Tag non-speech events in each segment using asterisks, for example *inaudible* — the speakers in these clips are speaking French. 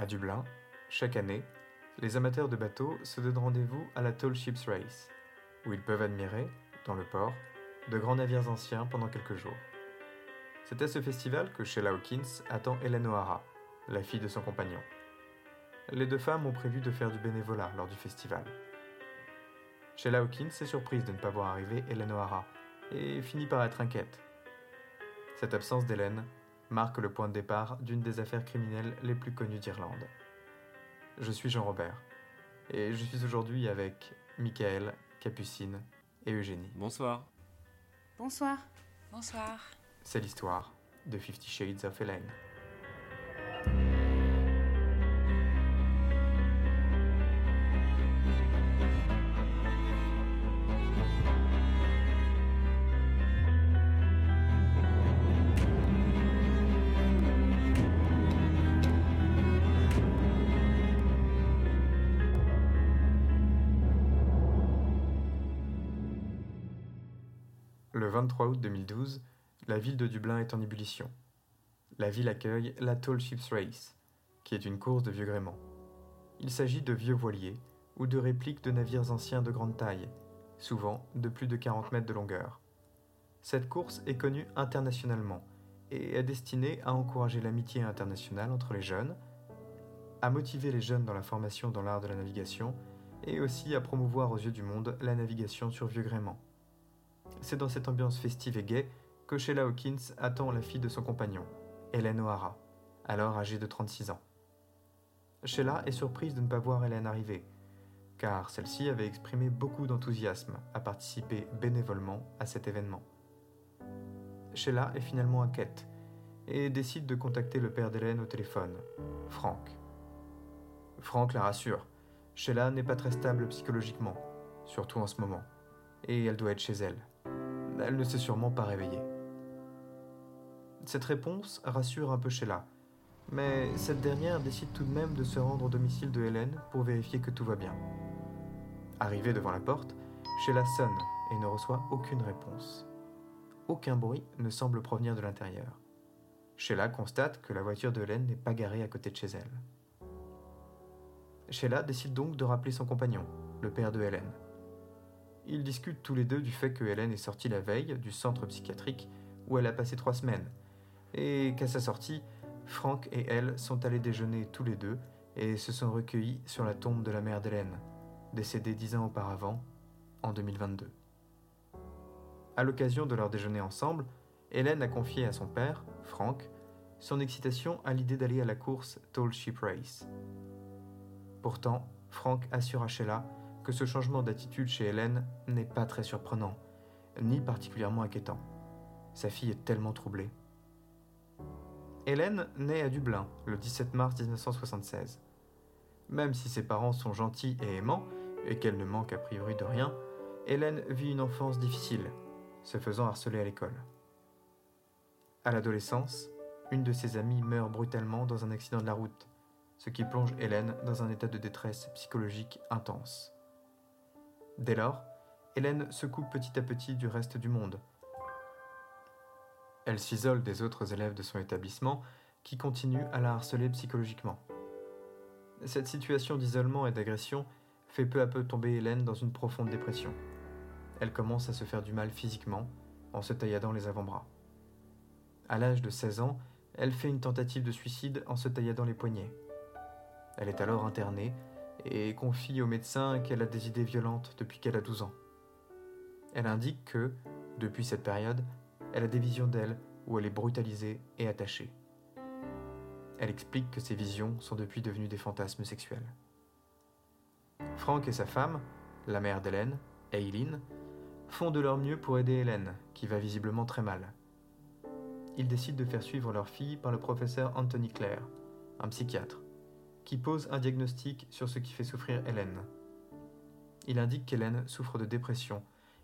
À Dublin, chaque année, les amateurs de bateaux se donnent rendez-vous à la Tall Ships Race, où ils peuvent admirer, dans le port, de grands navires anciens pendant quelques jours. C'est à ce festival que Sheila Hawkins attend Hélène O'Hara, la fille de son compagnon. Les deux femmes ont prévu de faire du bénévolat lors du festival. Sheila Hawkins est surprise de ne pas voir arriver Hélène O'Hara et finit par être inquiète. Cette absence d'Hélène marque le point de départ d'une des affaires criminelles les plus connues d'Irlande. Je suis Jean Robert et je suis aujourd'hui avec Michael, Capucine et Eugénie. Bonsoir. Bonsoir. Bonsoir. C'est l'histoire de Fifty Shades of Hélène. Août 2012, la ville de Dublin est en ébullition. La ville accueille la Tall Ships Race, qui est une course de vieux gréement. Il s'agit de vieux voiliers ou de répliques de navires anciens de grande taille, souvent de plus de 40 mètres de longueur. Cette course est connue internationalement et est destinée à encourager l'amitié internationale entre les jeunes, à motiver les jeunes dans la formation dans l'art de la navigation et aussi à promouvoir aux yeux du monde la navigation sur vieux gréement. C'est dans cette ambiance festive et gaie que Sheila Hawkins attend la fille de son compagnon, Hélène O'Hara, alors âgée de 36 ans. Sheila est surprise de ne pas voir Hélène arriver, car celle-ci avait exprimé beaucoup d'enthousiasme à participer bénévolement à cet événement. Sheila est finalement inquiète et décide de contacter le père d'Hélène au téléphone, Frank. Frank la rassure, Sheila n'est pas très stable psychologiquement, surtout en ce moment, et elle doit être chez elle. Elle ne s'est sûrement pas réveillée. Cette réponse rassure un peu Sheila, mais cette dernière décide tout de même de se rendre au domicile de Hélène pour vérifier que tout va bien. Arrivée devant la porte, Sheila sonne et ne reçoit aucune réponse. Aucun bruit ne semble provenir de l'intérieur. Sheila constate que la voiture de Hélène n'est pas garée à côté de chez elle. Sheila décide donc de rappeler son compagnon, le père de Hélène. Ils discutent tous les deux du fait que Hélène est sortie la veille du centre psychiatrique où elle a passé trois semaines, et qu'à sa sortie, Franck et elle sont allés déjeuner tous les deux et se sont recueillis sur la tombe de la mère d'Hélène, décédée dix ans auparavant, en 2022. À l'occasion de leur déjeuner ensemble, Hélène a confié à son père, Franck, son excitation à l'idée d'aller à la course Tall Ship Race. Pourtant, Franck assure à Sheila que ce changement d'attitude chez Hélène n'est pas très surprenant, ni particulièrement inquiétant. Sa fille est tellement troublée. Hélène naît à Dublin le 17 mars 1976. Même si ses parents sont gentils et aimants, et qu'elle ne manque a priori de rien, Hélène vit une enfance difficile, se faisant harceler à l'école. À l'adolescence, une de ses amies meurt brutalement dans un accident de la route, ce qui plonge Hélène dans un état de détresse psychologique intense. Dès lors, Hélène se coupe petit à petit du reste du monde. Elle s'isole des autres élèves de son établissement qui continuent à la harceler psychologiquement. Cette situation d'isolement et d'agression fait peu à peu tomber Hélène dans une profonde dépression. Elle commence à se faire du mal physiquement en se tailladant les avant-bras. À l'âge de 16 ans, elle fait une tentative de suicide en se tailladant les poignets. Elle est alors internée et confie au médecin qu'elle a des idées violentes depuis qu'elle a 12 ans. Elle indique que, depuis cette période, elle a des visions d'elle où elle est brutalisée et attachée. Elle explique que ces visions sont depuis devenues des fantasmes sexuels. Frank et sa femme, la mère d'Hélène, Eileen, font de leur mieux pour aider Hélène, qui va visiblement très mal. Ils décident de faire suivre leur fille par le professeur Anthony Clare, un psychiatre, qui pose un diagnostic sur ce qui fait souffrir Hélène. Il indique qu'Hélène souffre de dépression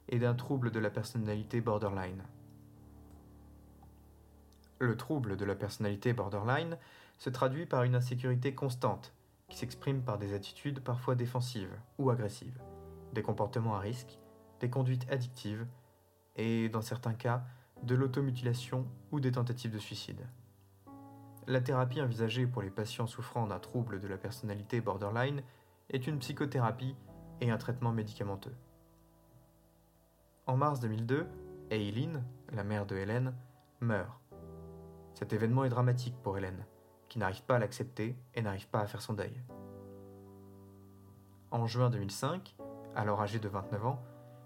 et d'un trouble de la personnalité borderline. Le trouble de la personnalité borderline se traduit par une insécurité constante qui s'exprime par des attitudes parfois défensives ou agressives, des comportements à risque, des conduites addictives et, dans certains cas, de l'automutilation ou des tentatives de suicide. La thérapie envisagée pour les patients souffrant d'un trouble de la personnalité borderline est une psychothérapie et un traitement médicamenteux. En mars 2002, Eileen, la mère de Hélène, meurt. Cet événement est dramatique pour Hélène, qui n'arrive pas à l'accepter et n'arrive pas à faire son deuil. En juin 2005, alors âgée de 29 ans,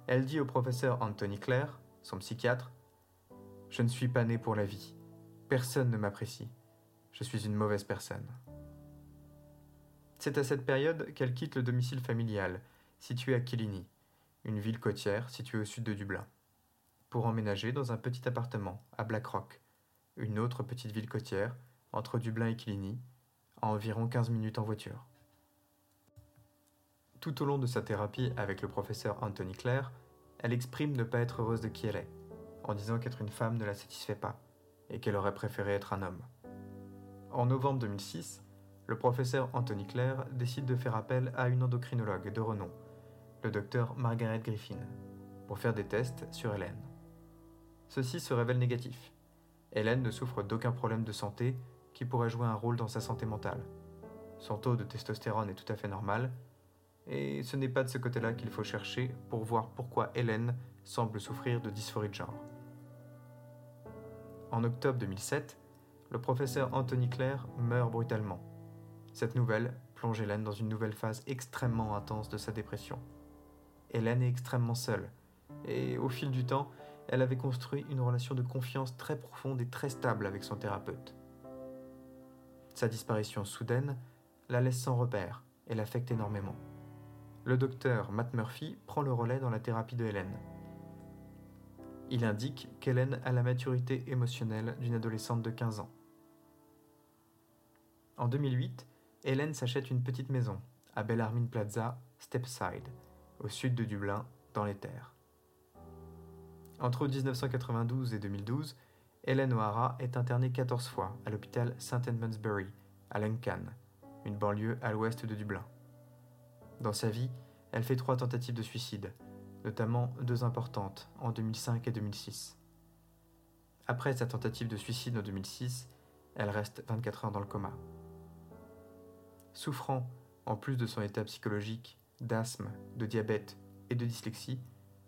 elle dit au professeur Anthony Clare, son psychiatre, Je ne suis pas née pour la vie. Personne ne m'apprécie. Je suis une mauvaise personne. C'est à cette période qu'elle quitte le domicile familial, situé à Killiney, une ville côtière située au sud de Dublin, pour emménager dans un petit appartement à Blackrock, une autre petite ville côtière entre Dublin et Killiney, à environ 15 minutes en voiture. Tout au long de sa thérapie avec le professeur Anthony Clare, elle exprime ne pas être heureuse de qui elle est, en disant qu'être une femme ne la satisfait pas et qu'elle aurait préféré être un homme. En novembre 2006, le professeur Anthony Clare décide de faire appel à une endocrinologue de renom, le docteur Margaret Griffin, pour faire des tests sur Hélène. Ceux-ci se révèlent négatifs. Hélène ne souffre d'aucun problème de santé qui pourrait jouer un rôle dans sa santé mentale. Son taux de testostérone est tout à fait normal, et ce n'est pas de ce côté-là qu'il faut chercher pour voir pourquoi Hélène semble souffrir de dysphorie de genre. En octobre 2007, le professeur Anthony Clare meurt brutalement. Cette nouvelle plonge Hélène dans une nouvelle phase extrêmement intense de sa dépression. Hélène est extrêmement seule. Et au fil du temps, elle avait construit une relation de confiance très profonde et très stable avec son thérapeute. Sa disparition soudaine la laisse sans repère et l'affecte énormément. Le docteur Matt Murphy prend le relais dans la thérapie de Hélène. Il indique qu'Hélène a la maturité émotionnelle d'une adolescente de 15 ans. En 2008, Hélène s'achète une petite maison à Bellarmine Plaza, Stepside, au sud de Dublin, dans les terres. Entre 1992 et 2012, Hélène O'Hara est internée 14 fois à l'hôpital St Edmundsbury, à Lincoln, une banlieue à l'ouest de Dublin. Dans sa vie, elle fait trois tentatives de suicide, notamment deux importantes en 2005 et 2006. Après sa tentative de suicide en 2006, elle reste 24 heures dans le coma. Souffrant, en plus de son état psychologique, d'asthme, de diabète et de dyslexie,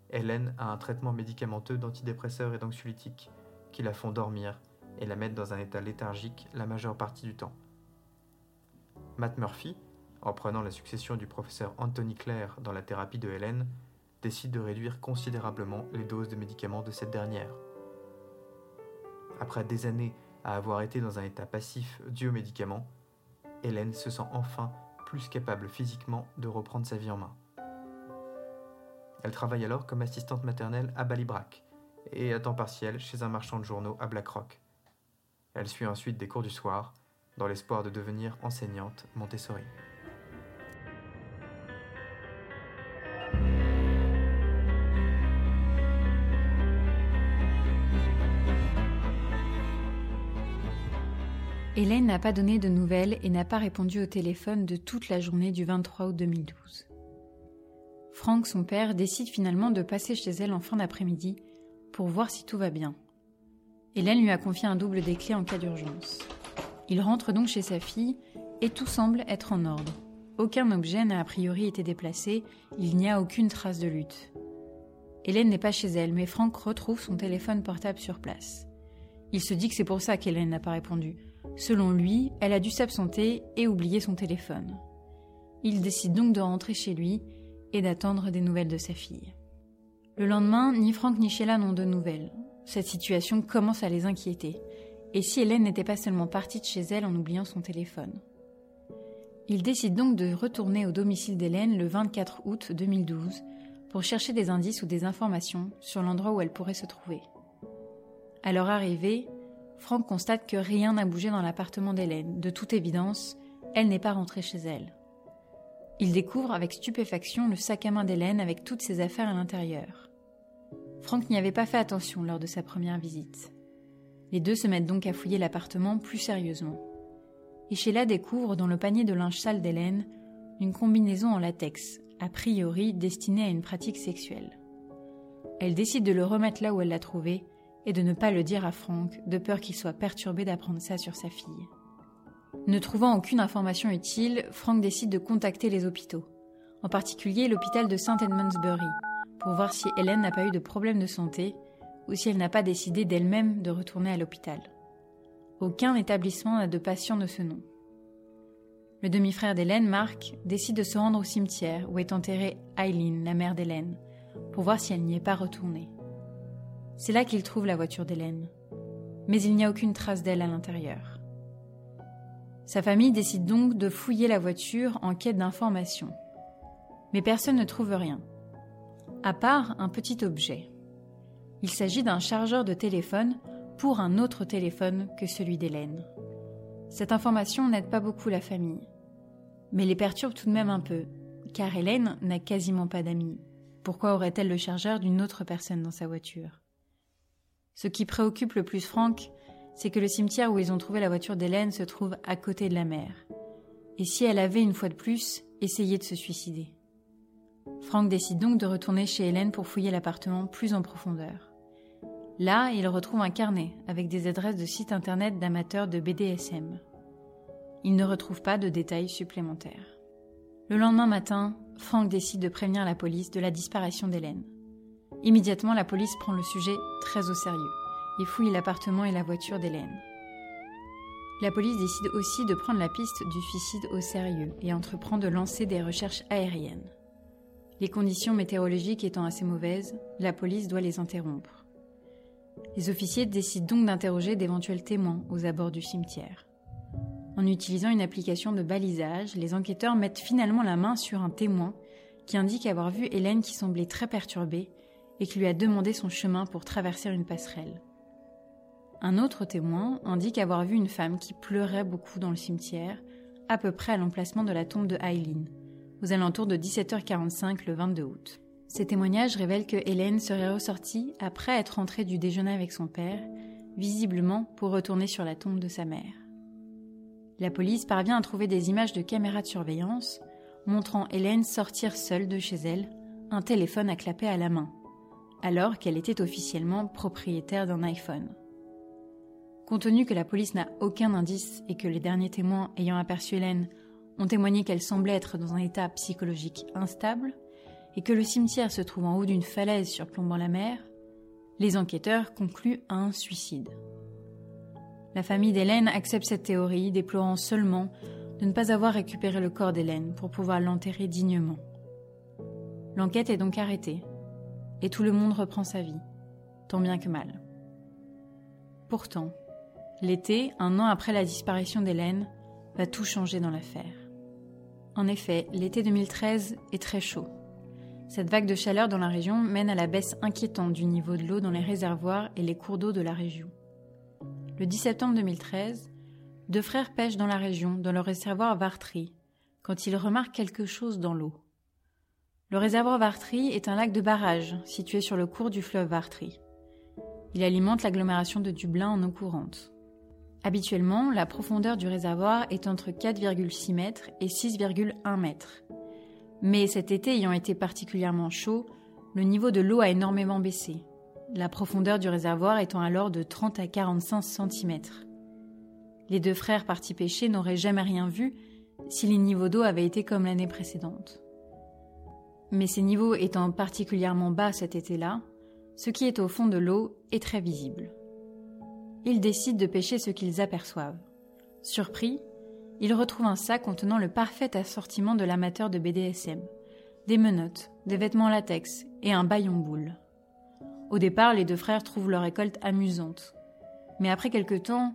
Hélène a un traitement médicamenteux d'antidépresseurs et d'anxiolytiques qui la font dormir et la mettent dans un état léthargique la majeure partie du temps. Matt Murphy, en prenant la succession du professeur Anthony Clare dans la thérapie de Hélène, décide de réduire considérablement les doses de médicaments de cette dernière. Après des années à avoir été dans un état passif dû aux médicaments, Hélène se sent enfin plus capable physiquement de reprendre sa vie en main. Elle travaille alors comme assistante maternelle à Ballybrack et à temps partiel chez un marchand de journaux à Blackrock. Elle suit ensuite des cours du soir dans l'espoir de devenir enseignante Montessori. Hélène n'a pas donné de nouvelles et n'a pas répondu au téléphone de toute la journée du 23 août 2012. Frank, son père, décide finalement de passer chez elle en fin d'après-midi pour voir si tout va bien. Hélène lui a confié un double des clés en cas d'urgence. Il rentre donc chez sa fille et tout semble être en ordre. Aucun objet n'a a priori été déplacé, il n'y a aucune trace de lutte. Hélène n'est pas chez elle, mais Frank retrouve son téléphone portable sur place. Il se dit que c'est pour ça qu'Hélène n'a pas répondu, Selon lui, elle a dû s'absenter et oublier son téléphone. Il décide donc de rentrer chez lui et d'attendre des nouvelles de sa fille. Le lendemain, ni Franck ni Sheila n'ont de nouvelles. Cette situation commence à les inquiéter. Et si Hélène n'était pas seulement partie de chez elle en oubliant son téléphone? Il décide donc de retourner au domicile d'Hélène le 24 août 2012 pour chercher des indices ou des informations sur l'endroit où elle pourrait se trouver. À leur arrivée, Franck constate que rien n'a bougé dans l'appartement d'Hélène. De toute évidence, elle n'est pas rentrée chez elle. Il découvre avec stupéfaction le sac à main d'Hélène avec toutes ses affaires à l'intérieur. Franck n'y avait pas fait attention lors de sa première visite. Les deux se mettent donc à fouiller l'appartement plus sérieusement. Et Sheila découvre dans le panier de linge sale d'Hélène une combinaison en latex, a priori destinée à une pratique sexuelle. Elle décide de le remettre là où elle l'a trouvé et de ne pas le dire à Frank, de peur qu'il soit perturbé d'apprendre ça sur sa fille. Ne trouvant aucune information utile, Frank décide de contacter les hôpitaux, en particulier l'hôpital de St. Edmundsbury, pour voir si Hélène n'a pas eu de problème de santé ou si elle n'a pas décidé d'elle-même de retourner à l'hôpital. Aucun établissement n'a de patient de ce nom. Le demi-frère d'Hélène, Mark, décide de se rendre au cimetière où est enterrée Eileen, la mère d'Hélène, pour voir si elle n'y est pas retournée. C'est là qu'il trouve la voiture d'Hélène, mais il n'y a aucune trace d'elle à l'intérieur. Sa famille décide donc de fouiller la voiture en quête d'informations. Mais personne ne trouve rien, à part un petit objet. Il s'agit d'un chargeur de téléphone pour un autre téléphone que celui d'Hélène. Cette information n'aide pas beaucoup la famille, mais les perturbe tout de même un peu, car Hélène n'a quasiment pas d'amis. Pourquoi aurait-elle le chargeur d'une autre personne dans sa voiture? Ce qui préoccupe le plus Franck, c'est que le cimetière où ils ont trouvé la voiture d'Hélène se trouve à côté de la mer. Et si elle avait une fois de plus essayé de se suicider? Franck décide donc de retourner chez Hélène pour fouiller l'appartement plus en profondeur. Là, il retrouve un carnet avec des adresses de sites internet d'amateurs de BDSM. Il ne retrouve pas de détails supplémentaires. Le lendemain matin, Franck décide de prévenir la police de la disparition d'Hélène. Immédiatement, la police prend le sujet très au sérieux et fouille l'appartement et la voiture d'Hélène. La police décide aussi de prendre la piste du suicide au sérieux et entreprend de lancer des recherches aériennes. Les conditions météorologiques étant assez mauvaises, la police doit les interrompre. Les officiers décident donc d'interroger d'éventuels témoins aux abords du cimetière. En utilisant une application de balisage, les enquêteurs mettent finalement la main sur un témoin qui indique avoir vu Hélène qui semblait très perturbée et qui lui a demandé son chemin pour traverser une passerelle. Un autre témoin indique avoir vu une femme qui pleurait beaucoup dans le cimetière, à peu près à l'emplacement de la tombe de Eileen, aux alentours de 17h45 le 22 août. Ces témoignages révèlent que Hélène serait ressortie après être entrée du déjeuner avec son père, visiblement pour retourner sur la tombe de sa mère. La police parvient à trouver des images de caméras de surveillance montrant Hélène sortir seule de chez elle, un téléphone à clapper à la main, alors qu'elle était officiellement propriétaire d'un iPhone. Compte tenu que la police n'a aucun indice et que les derniers témoins ayant aperçu Hélène ont témoigné qu'elle semblait être dans un état psychologique instable, et que le cimetière se trouve en haut d'une falaise surplombant la mer, les enquêteurs concluent à un suicide. La famille d'Hélène accepte cette théorie, déplorant seulement de ne pas avoir récupéré le corps d'Hélène pour pouvoir l'enterrer dignement. L'enquête est donc arrêtée, et tout le monde reprend sa vie, tant bien que mal. Pourtant, l'été, un an après la disparition d'Hélène, va tout changer dans l'affaire. En effet, l'été 2013 est très chaud. Cette vague de chaleur dans la région mène à la baisse inquiétante du niveau de l'eau dans les réservoirs et les cours d'eau de la région. Le 10 septembre 2013, deux frères pêchent dans la région, dans le réservoir Vartry, quand ils remarquent quelque chose dans l'eau. Le réservoir Vartry est un lac de barrage situé sur le cours du fleuve Vartry. Il alimente l'agglomération de Dublin en eau courante. Habituellement, la profondeur du réservoir est entre 4,6 mètres et 6,1 mètres. Mais cet été ayant été particulièrement chaud, le niveau de l'eau a énormément baissé la profondeur du réservoir étant alors de 30 à 45 cm. Les deux frères partis pêcher n'auraient jamais rien vu si les niveaux d'eau avaient été comme l'année précédente. Mais ces niveaux étant particulièrement bas cet été-là, ce qui est au fond de l'eau est très visible. Ils décident de pêcher ce qu'ils aperçoivent. Surpris, ils retrouvent un sac contenant le parfait assortiment de l'amateur de BDSM des menottes, des vêtements latex et un baillon boule. Au départ, les deux frères trouvent leur récolte amusante. Mais après quelque temps,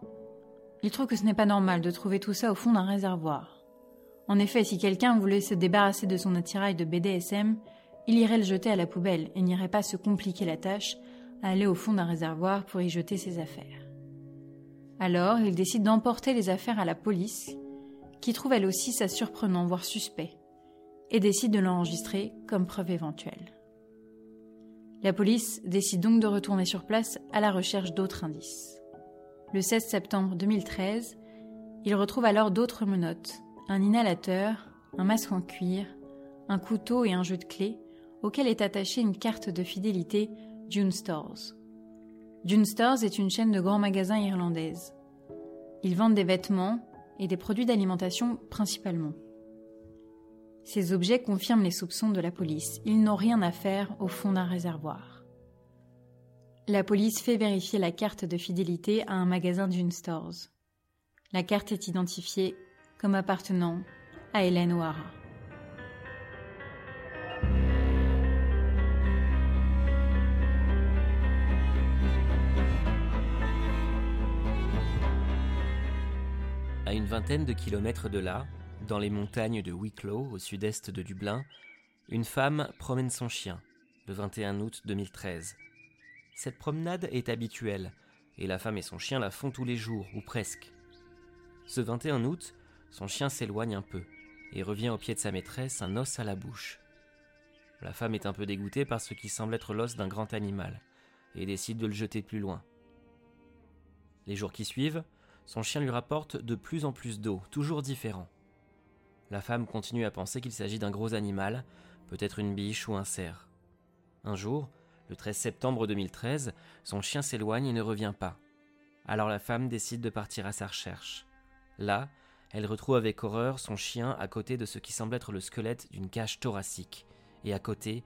ils trouvent que ce n'est pas normal de trouver tout ça au fond d'un réservoir. En effet, si quelqu'un voulait se débarrasser de son attirail de BDSM, il irait le jeter à la poubelle et n'irait pas se compliquer la tâche à aller au fond d'un réservoir pour y jeter ses affaires. Alors, il décide d'emporter les affaires à la police, qui trouve elle aussi ça surprenant, voire suspect, et décide de l'enregistrer comme preuve éventuelle. La police décide donc de retourner sur place à la recherche d'autres indices. Le 16 septembre 2013, ils retrouvent alors d'autres menottes, un inhalateur, un masque en cuir, un couteau et un jeu de clés, auquel est attachée une carte de fidélité June Stores. June Stores est une chaîne de grands magasins irlandaises. Ils vendent des vêtements et des produits d'alimentation principalement. Ces objets confirment les soupçons de la police. Ils n'ont rien à faire au fond d'un réservoir. La police fait vérifier la carte de fidélité à un magasin d'une Stores. La carte est identifiée comme appartenant à Hélène O'Hara. À une vingtaine de kilomètres de là, dans les montagnes de Wicklow, au sud-est de Dublin, une femme promène son chien, le 21 août 2013. Cette promenade est habituelle, et la femme et son chien la font tous les jours, ou presque. Ce 21 août, son chien s'éloigne un peu, et revient au pied de sa maîtresse, un os à la bouche. La femme est un peu dégoûtée par ce qui semble être l'os d'un grand animal, et décide de le jeter plus loin. Les jours qui suivent, son chien lui rapporte de plus en plus d'eau, toujours différent. La femme continue à penser qu'il s'agit d'un gros animal, peut-être une biche ou un cerf. Un jour, le 13 septembre 2013, son chien s'éloigne et ne revient pas. Alors la femme décide de partir à sa recherche. Là, elle retrouve avec horreur son chien à côté de ce qui semble être le squelette d'une cage thoracique, et à côté,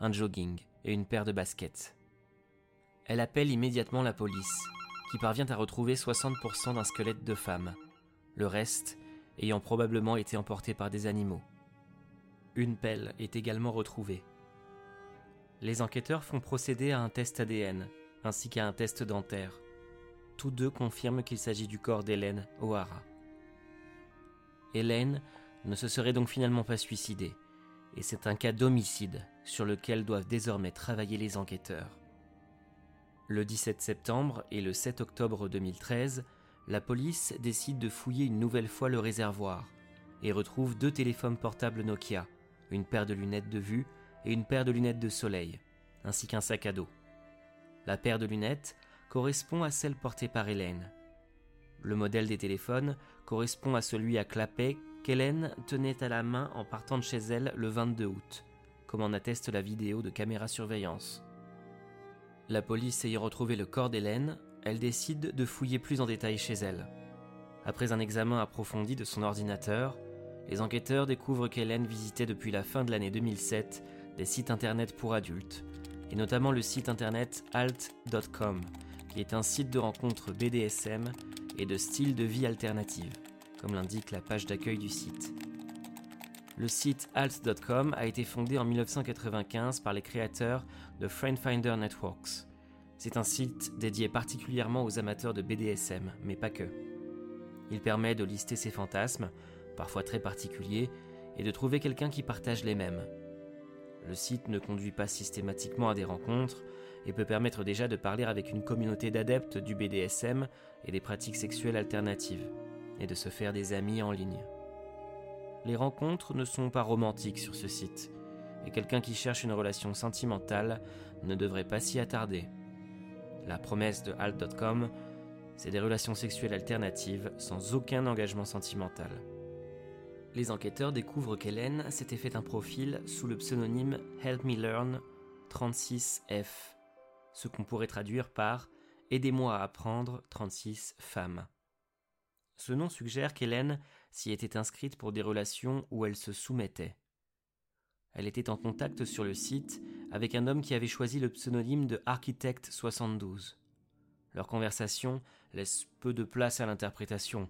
un jogging et une paire de baskets. Elle appelle immédiatement la police, qui parvient à retrouver 60% d'un squelette de femme, le reste ayant probablement été emporté par des animaux. Une pelle est également retrouvée. Les enquêteurs font procéder à un test ADN, ainsi qu'à un test dentaire. Tous deux confirment qu'il s'agit du corps d'Hélène O'Hara. Hélène ne se serait donc finalement pas suicidée, et c'est un cas d'homicide sur lequel doivent désormais travailler les enquêteurs. Le 17 septembre et le 7 octobre 2013, la police décide de fouiller une nouvelle fois le réservoir et retrouve deux téléphones portables Nokia, une paire de lunettes de vue et une paire de lunettes de soleil, ainsi qu'un sac à dos. La paire de lunettes correspond à celle portée par Hélène. Le modèle des téléphones correspond à celui à clapet qu'Hélène tenait à la main en partant de chez elle le 22 août, comme en atteste la vidéo de caméra surveillance. La police ayant retrouvé le corps d'Hélène, elle décide de fouiller plus en détail chez elle. Après un examen approfondi de son ordinateur, les enquêteurs découvrent qu'Hélène visitait depuis la fin de l'année 2007 des sites internet pour adultes, et notamment le site internet alt.com, qui est un site de rencontres BDSM et de style de vie alternative, comme l'indique la page d'accueil du site. Le site alt.com a été fondé en 1995 par les créateurs de Friendfinder Networks. C'est un site dédié particulièrement aux amateurs de BDSM, mais pas que. Il permet de lister ses fantasmes, parfois très particuliers, et de trouver quelqu'un qui partage les mêmes. Le site ne conduit pas systématiquement à des rencontres et peut permettre déjà de parler avec une communauté d'adeptes du BDSM et des pratiques sexuelles alternatives, et de se faire des amis en ligne les rencontres ne sont pas romantiques sur ce site, et quelqu'un qui cherche une relation sentimentale ne devrait pas s'y attarder. La promesse de Alt.com, c'est des relations sexuelles alternatives sans aucun engagement sentimental. Les enquêteurs découvrent qu'Hélène s'était fait un profil sous le pseudonyme Help Me Learn 36F, ce qu'on pourrait traduire par Aidez-moi à apprendre 36 femmes. Ce nom suggère qu'Hélène s'y était inscrite pour des relations où elle se soumettait. Elle était en contact sur le site avec un homme qui avait choisi le pseudonyme de Architect 72. Leur conversation laisse peu de place à l'interprétation,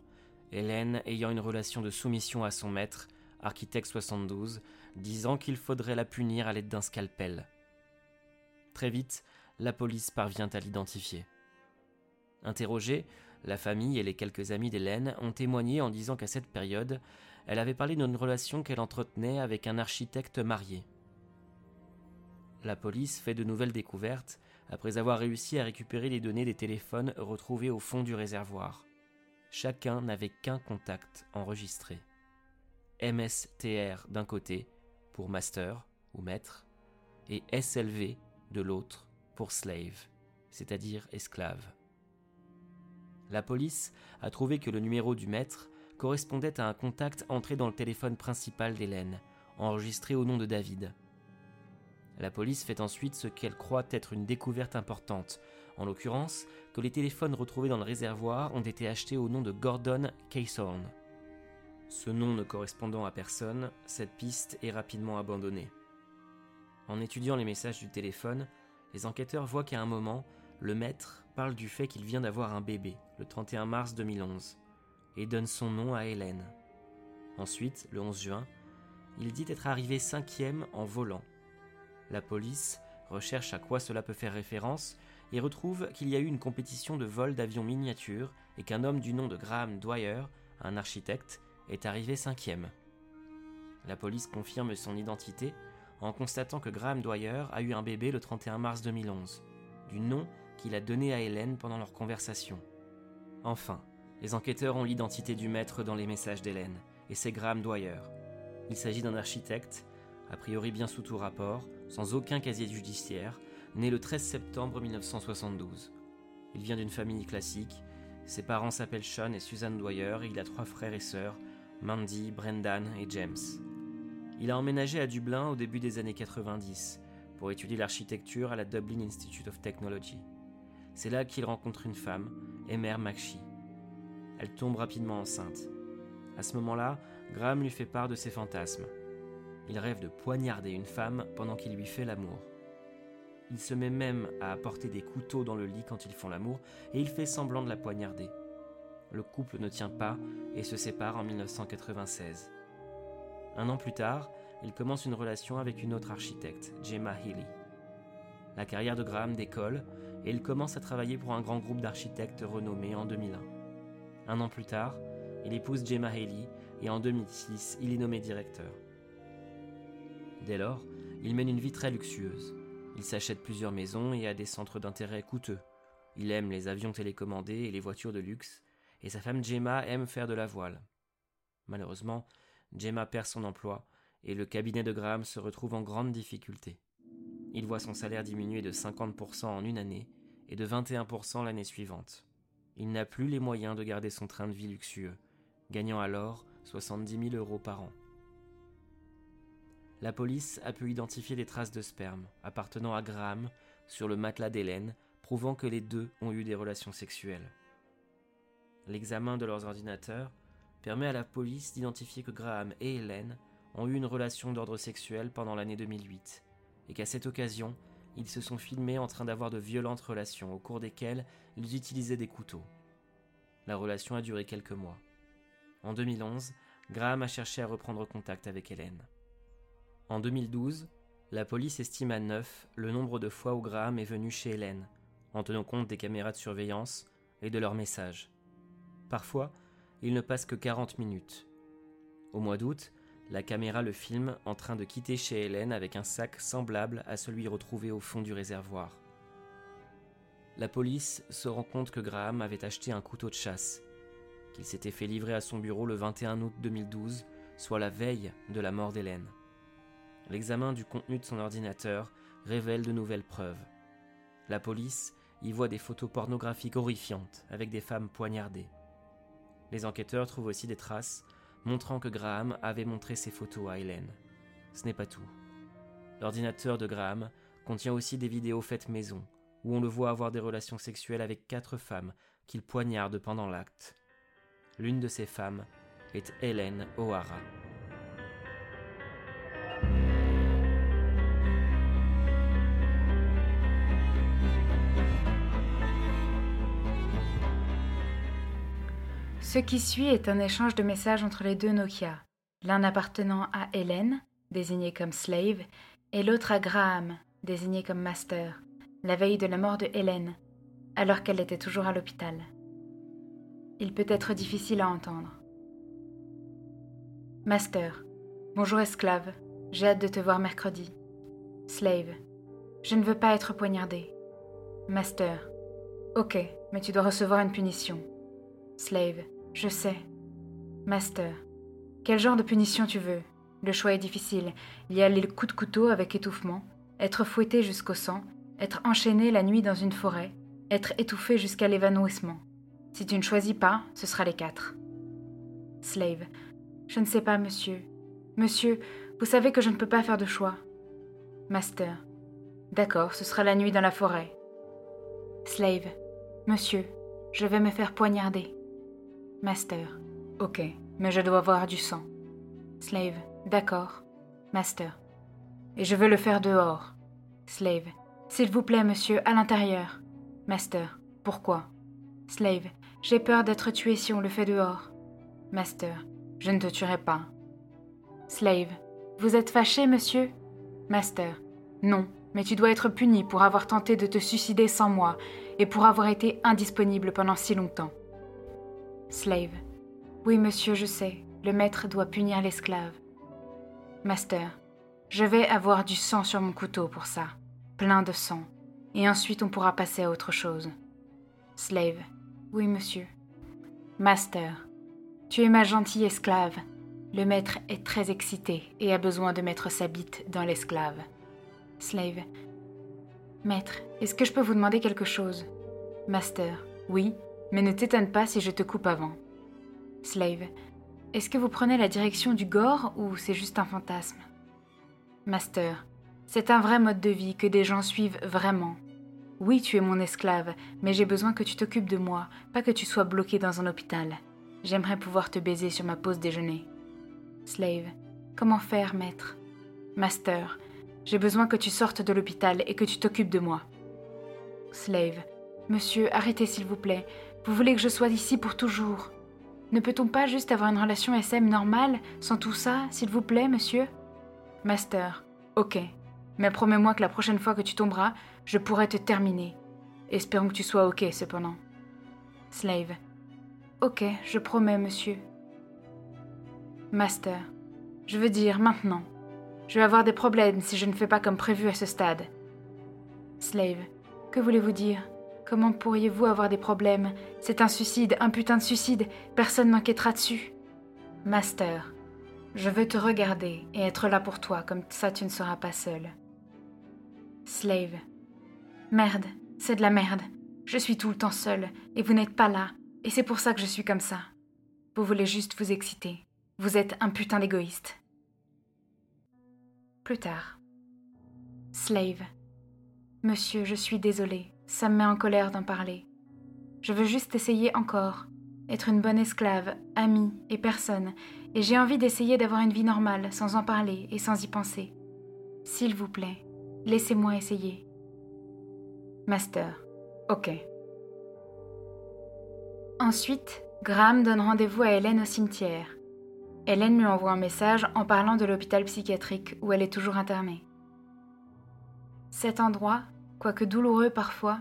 Hélène ayant une relation de soumission à son maître, Architect 72, disant qu'il faudrait la punir à l'aide d'un scalpel. Très vite, la police parvient à l'identifier. Interrogée, la famille et les quelques amis d'Hélène ont témoigné en disant qu'à cette période, elle avait parlé d'une relation qu'elle entretenait avec un architecte marié. La police fait de nouvelles découvertes après avoir réussi à récupérer les données des téléphones retrouvés au fond du réservoir. Chacun n'avait qu'un contact enregistré. MSTR d'un côté pour master ou maître et SLV de l'autre pour slave, c'est-à-dire esclave la police a trouvé que le numéro du maître correspondait à un contact entré dans le téléphone principal d'Hélène, enregistré au nom de David. La police fait ensuite ce qu'elle croit être une découverte importante, en l'occurrence que les téléphones retrouvés dans le réservoir ont été achetés au nom de Gordon Caysorn, Ce nom ne correspondant à personne, cette piste est rapidement abandonnée. En étudiant les messages du téléphone, les enquêteurs voient qu'à un moment, le maître parle du fait qu'il vient d'avoir un bébé, le 31 mars 2011, et donne son nom à Hélène. Ensuite, le 11 juin, il dit être arrivé cinquième en volant. La police recherche à quoi cela peut faire référence et retrouve qu'il y a eu une compétition de vol d'avions miniatures et qu'un homme du nom de Graham Dwyer, un architecte, est arrivé cinquième. La police confirme son identité en constatant que Graham Dwyer a eu un bébé le 31 mars 2011, du nom qu'il a donné à Hélène pendant leur conversation. Enfin, les enquêteurs ont l'identité du maître dans les messages d'Hélène, et c'est Graham Dwyer. Il s'agit d'un architecte, a priori bien sous tout rapport, sans aucun casier judiciaire, né le 13 septembre 1972. Il vient d'une famille classique, ses parents s'appellent Sean et Suzanne Dwyer et il a trois frères et sœurs, Mandy, Brendan et James. Il a emménagé à Dublin au début des années 90 pour étudier l'architecture à la Dublin Institute of Technology. C'est là qu'il rencontre une femme, Emer Makshi. Elle tombe rapidement enceinte. À ce moment-là, Graham lui fait part de ses fantasmes. Il rêve de poignarder une femme pendant qu'il lui fait l'amour. Il se met même à apporter des couteaux dans le lit quand ils font l'amour et il fait semblant de la poignarder. Le couple ne tient pas et se sépare en 1996. Un an plus tard, il commence une relation avec une autre architecte, Gemma Healy. La carrière de Graham décolle et il commence à travailler pour un grand groupe d'architectes renommé en 2001. Un an plus tard, il épouse Gemma Haley et en 2006, il est nommé directeur. Dès lors, il mène une vie très luxueuse. Il s'achète plusieurs maisons et a des centres d'intérêt coûteux. Il aime les avions télécommandés et les voitures de luxe, et sa femme Gemma aime faire de la voile. Malheureusement, Gemma perd son emploi et le cabinet de Graham se retrouve en grande difficulté. Il voit son salaire diminuer de 50% en une année et de 21% l'année suivante. Il n'a plus les moyens de garder son train de vie luxueux, gagnant alors 70 000 euros par an. La police a pu identifier des traces de sperme appartenant à Graham sur le matelas d'Hélène, prouvant que les deux ont eu des relations sexuelles. L'examen de leurs ordinateurs permet à la police d'identifier que Graham et Hélène ont eu une relation d'ordre sexuel pendant l'année 2008, et qu'à cette occasion, ils se sont filmés en train d'avoir de violentes relations au cours desquelles ils utilisaient des couteaux. La relation a duré quelques mois. En 2011, Graham a cherché à reprendre contact avec Hélène. En 2012, la police estime à 9 le nombre de fois où Graham est venu chez Hélène, en tenant compte des caméras de surveillance et de leurs messages. Parfois, il ne passe que 40 minutes. Au mois d'août, la caméra le filme en train de quitter chez Hélène avec un sac semblable à celui retrouvé au fond du réservoir. La police se rend compte que Graham avait acheté un couteau de chasse, qu'il s'était fait livrer à son bureau le 21 août 2012, soit la veille de la mort d'Hélène. L'examen du contenu de son ordinateur révèle de nouvelles preuves. La police y voit des photos pornographiques horrifiantes avec des femmes poignardées. Les enquêteurs trouvent aussi des traces montrant que Graham avait montré ses photos à Hélène. Ce n'est pas tout. L'ordinateur de Graham contient aussi des vidéos faites maison, où on le voit avoir des relations sexuelles avec quatre femmes qu'il poignarde pendant l'acte. L'une de ces femmes est Hélène O'Hara. Ce qui suit est un échange de messages entre les deux Nokia, l'un appartenant à Hélène, désignée comme slave, et l'autre à Graham, désigné comme master, la veille de la mort de Hélène, alors qu'elle était toujours à l'hôpital. Il peut être difficile à entendre. Master, bonjour esclave, j'ai hâte de te voir mercredi. Slave, je ne veux pas être poignardé. Master, ok, mais tu dois recevoir une punition. Slave, je sais. Master. Quel genre de punition tu veux? Le choix est difficile. Il y a les coups de couteau avec étouffement, être fouetté jusqu'au sang, être enchaîné la nuit dans une forêt, être étouffé jusqu'à l'évanouissement. Si tu ne choisis pas, ce sera les quatre. Slave. Je ne sais pas, monsieur. Monsieur, vous savez que je ne peux pas faire de choix. Master. D'accord, ce sera la nuit dans la forêt. Slave. Monsieur, je vais me faire poignarder. Master. Ok, mais je dois voir du sang. Slave, d'accord. Master. Et je veux le faire dehors. Slave, s'il vous plaît, monsieur, à l'intérieur. Master, pourquoi? Slave, j'ai peur d'être tué si on le fait dehors. Master, je ne te tuerai pas. Slave, vous êtes fâché, monsieur? Master, non, mais tu dois être puni pour avoir tenté de te suicider sans moi et pour avoir été indisponible pendant si longtemps. Slave, oui, monsieur, je sais, le maître doit punir l'esclave. Master, je vais avoir du sang sur mon couteau pour ça, plein de sang, et ensuite on pourra passer à autre chose. Slave, oui, monsieur. Master, tu es ma gentille esclave. Le maître est très excité et a besoin de mettre sa bite dans l'esclave. Slave. Maître, est-ce que je peux vous demander quelque chose? Master. Oui, mais ne t'étonne pas si je te coupe avant. Slave. Est-ce que vous prenez la direction du gore ou c'est juste un fantasme? Master. C'est un vrai mode de vie que des gens suivent vraiment. Oui, tu es mon esclave, mais j'ai besoin que tu t'occupes de moi, pas que tu sois bloqué dans un hôpital. J'aimerais pouvoir te baiser sur ma pause déjeuner. Slave. Comment faire, maître? Master. J'ai besoin que tu sortes de l'hôpital et que tu t'occupes de moi. Slave. Monsieur, arrêtez s'il vous plaît. Vous voulez que je sois ici pour toujours. Ne peut-on pas juste avoir une relation SM normale, sans tout ça, s'il vous plaît, monsieur? Master. Ok. Mais promets-moi que la prochaine fois que tu tomberas, je pourrai te terminer. Espérons que tu sois ok, cependant. Slave. Ok, je promets, monsieur. Master. Je veux dire, maintenant. Je vais avoir des problèmes si je ne fais pas comme prévu à ce stade. Slave. Que voulez-vous dire? Comment pourriez-vous avoir des problèmes? C'est un suicide, un putain de suicide. Personne n'enquêtera dessus. Master. Je veux te regarder et être là pour toi, comme ça tu ne seras pas seul. Slave. Merde, c'est de la merde. Je suis tout le temps seule, et vous n'êtes pas là, et c'est pour ça que je suis comme ça. Vous voulez juste vous exciter. Vous êtes un putain d'égoïste. Plus tard. Slave. Monsieur, je suis désolée. Ça me met en colère d'en parler. Je veux juste essayer encore, être une bonne esclave, amie et personne, et j'ai envie d'essayer d'avoir une vie normale, sans en parler et sans y penser. S'il vous plaît, laissez-moi essayer. Master. Ok. Ensuite, Graham donne rendez-vous à Hélène au cimetière. Hélène lui envoie un message en parlant de l'hôpital psychiatrique où elle est toujours internée. Cet endroit, quoique douloureux parfois,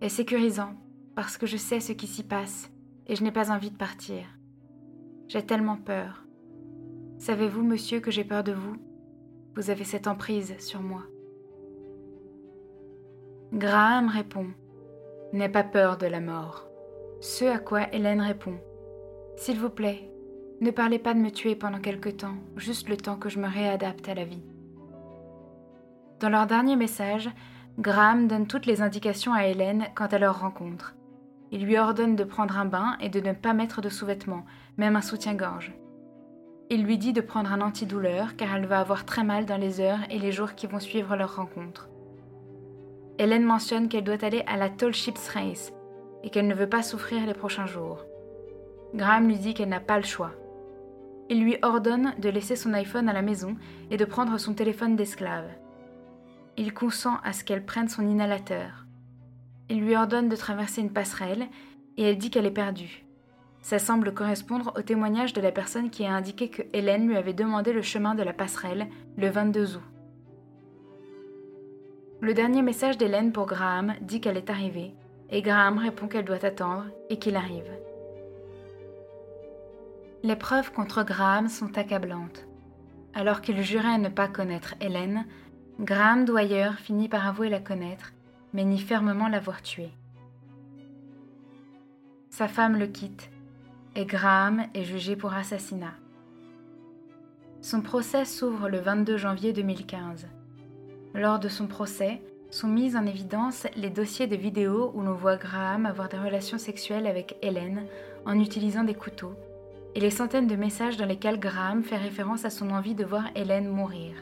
est sécurisant parce que je sais ce qui s'y passe et je n'ai pas envie de partir. J'ai tellement peur. Savez-vous, monsieur, que j'ai peur de vous? Vous avez cette emprise sur moi. Graham répond N'aie pas peur de la mort. Ce à quoi Hélène répond S'il vous plaît, ne parlez pas de me tuer pendant quelque temps, juste le temps que je me réadapte à la vie. Dans leur dernier message, Graham donne toutes les indications à Hélène quant à leur rencontre. Il lui ordonne de prendre un bain et de ne pas mettre de sous-vêtements, même un soutien-gorge. Il lui dit de prendre un antidouleur car elle va avoir très mal dans les heures et les jours qui vont suivre leur rencontre. Hélène mentionne qu'elle doit aller à la Tall Ships Race et qu'elle ne veut pas souffrir les prochains jours. Graham lui dit qu'elle n'a pas le choix. Il lui ordonne de laisser son iPhone à la maison et de prendre son téléphone d'esclave. Il consent à ce qu'elle prenne son inhalateur. Il lui ordonne de traverser une passerelle et elle dit qu'elle est perdue. Ça semble correspondre au témoignage de la personne qui a indiqué que Hélène lui avait demandé le chemin de la passerelle le 22 août. Le dernier message d'Hélène pour Graham dit qu'elle est arrivée, et Graham répond qu'elle doit attendre et qu'il arrive. Les preuves contre Graham sont accablantes. Alors qu'il jurait ne pas connaître Hélène, Graham Dwyer finit par avouer la connaître, mais nie fermement l'avoir tuée. Sa femme le quitte, et Graham est jugé pour assassinat. Son procès s'ouvre le 22 janvier 2015. Lors de son procès, sont mis en évidence les dossiers de vidéos où l'on voit Graham avoir des relations sexuelles avec Hélène en utilisant des couteaux, et les centaines de messages dans lesquels Graham fait référence à son envie de voir Hélène mourir.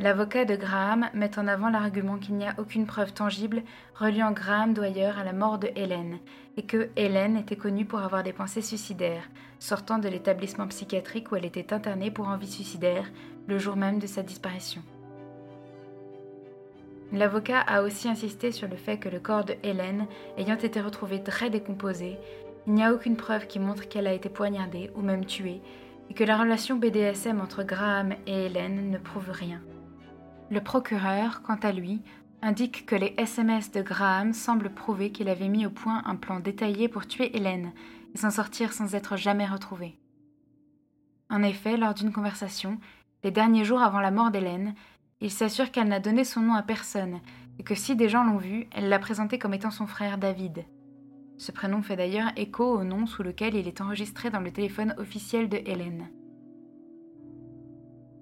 L'avocat de Graham met en avant l'argument qu'il n'y a aucune preuve tangible reliant Graham Dwyer à la mort de Hélène, et que Hélène était connue pour avoir des pensées suicidaires, sortant de l'établissement psychiatrique où elle était internée pour envie suicidaire le jour même de sa disparition. L'avocat a aussi insisté sur le fait que le corps de Hélène ayant été retrouvé très décomposé, il n'y a aucune preuve qui montre qu'elle a été poignardée ou même tuée, et que la relation BDSM entre Graham et Hélène ne prouve rien. Le procureur, quant à lui, indique que les SMS de Graham semblent prouver qu'il avait mis au point un plan détaillé pour tuer Hélène et s'en sortir sans être jamais retrouvé. En effet, lors d'une conversation, les derniers jours avant la mort d'Hélène, il s'assure qu'elle n'a donné son nom à personne et que si des gens l'ont vu, elle l'a présenté comme étant son frère David. Ce prénom fait d'ailleurs écho au nom sous lequel il est enregistré dans le téléphone officiel de Hélène.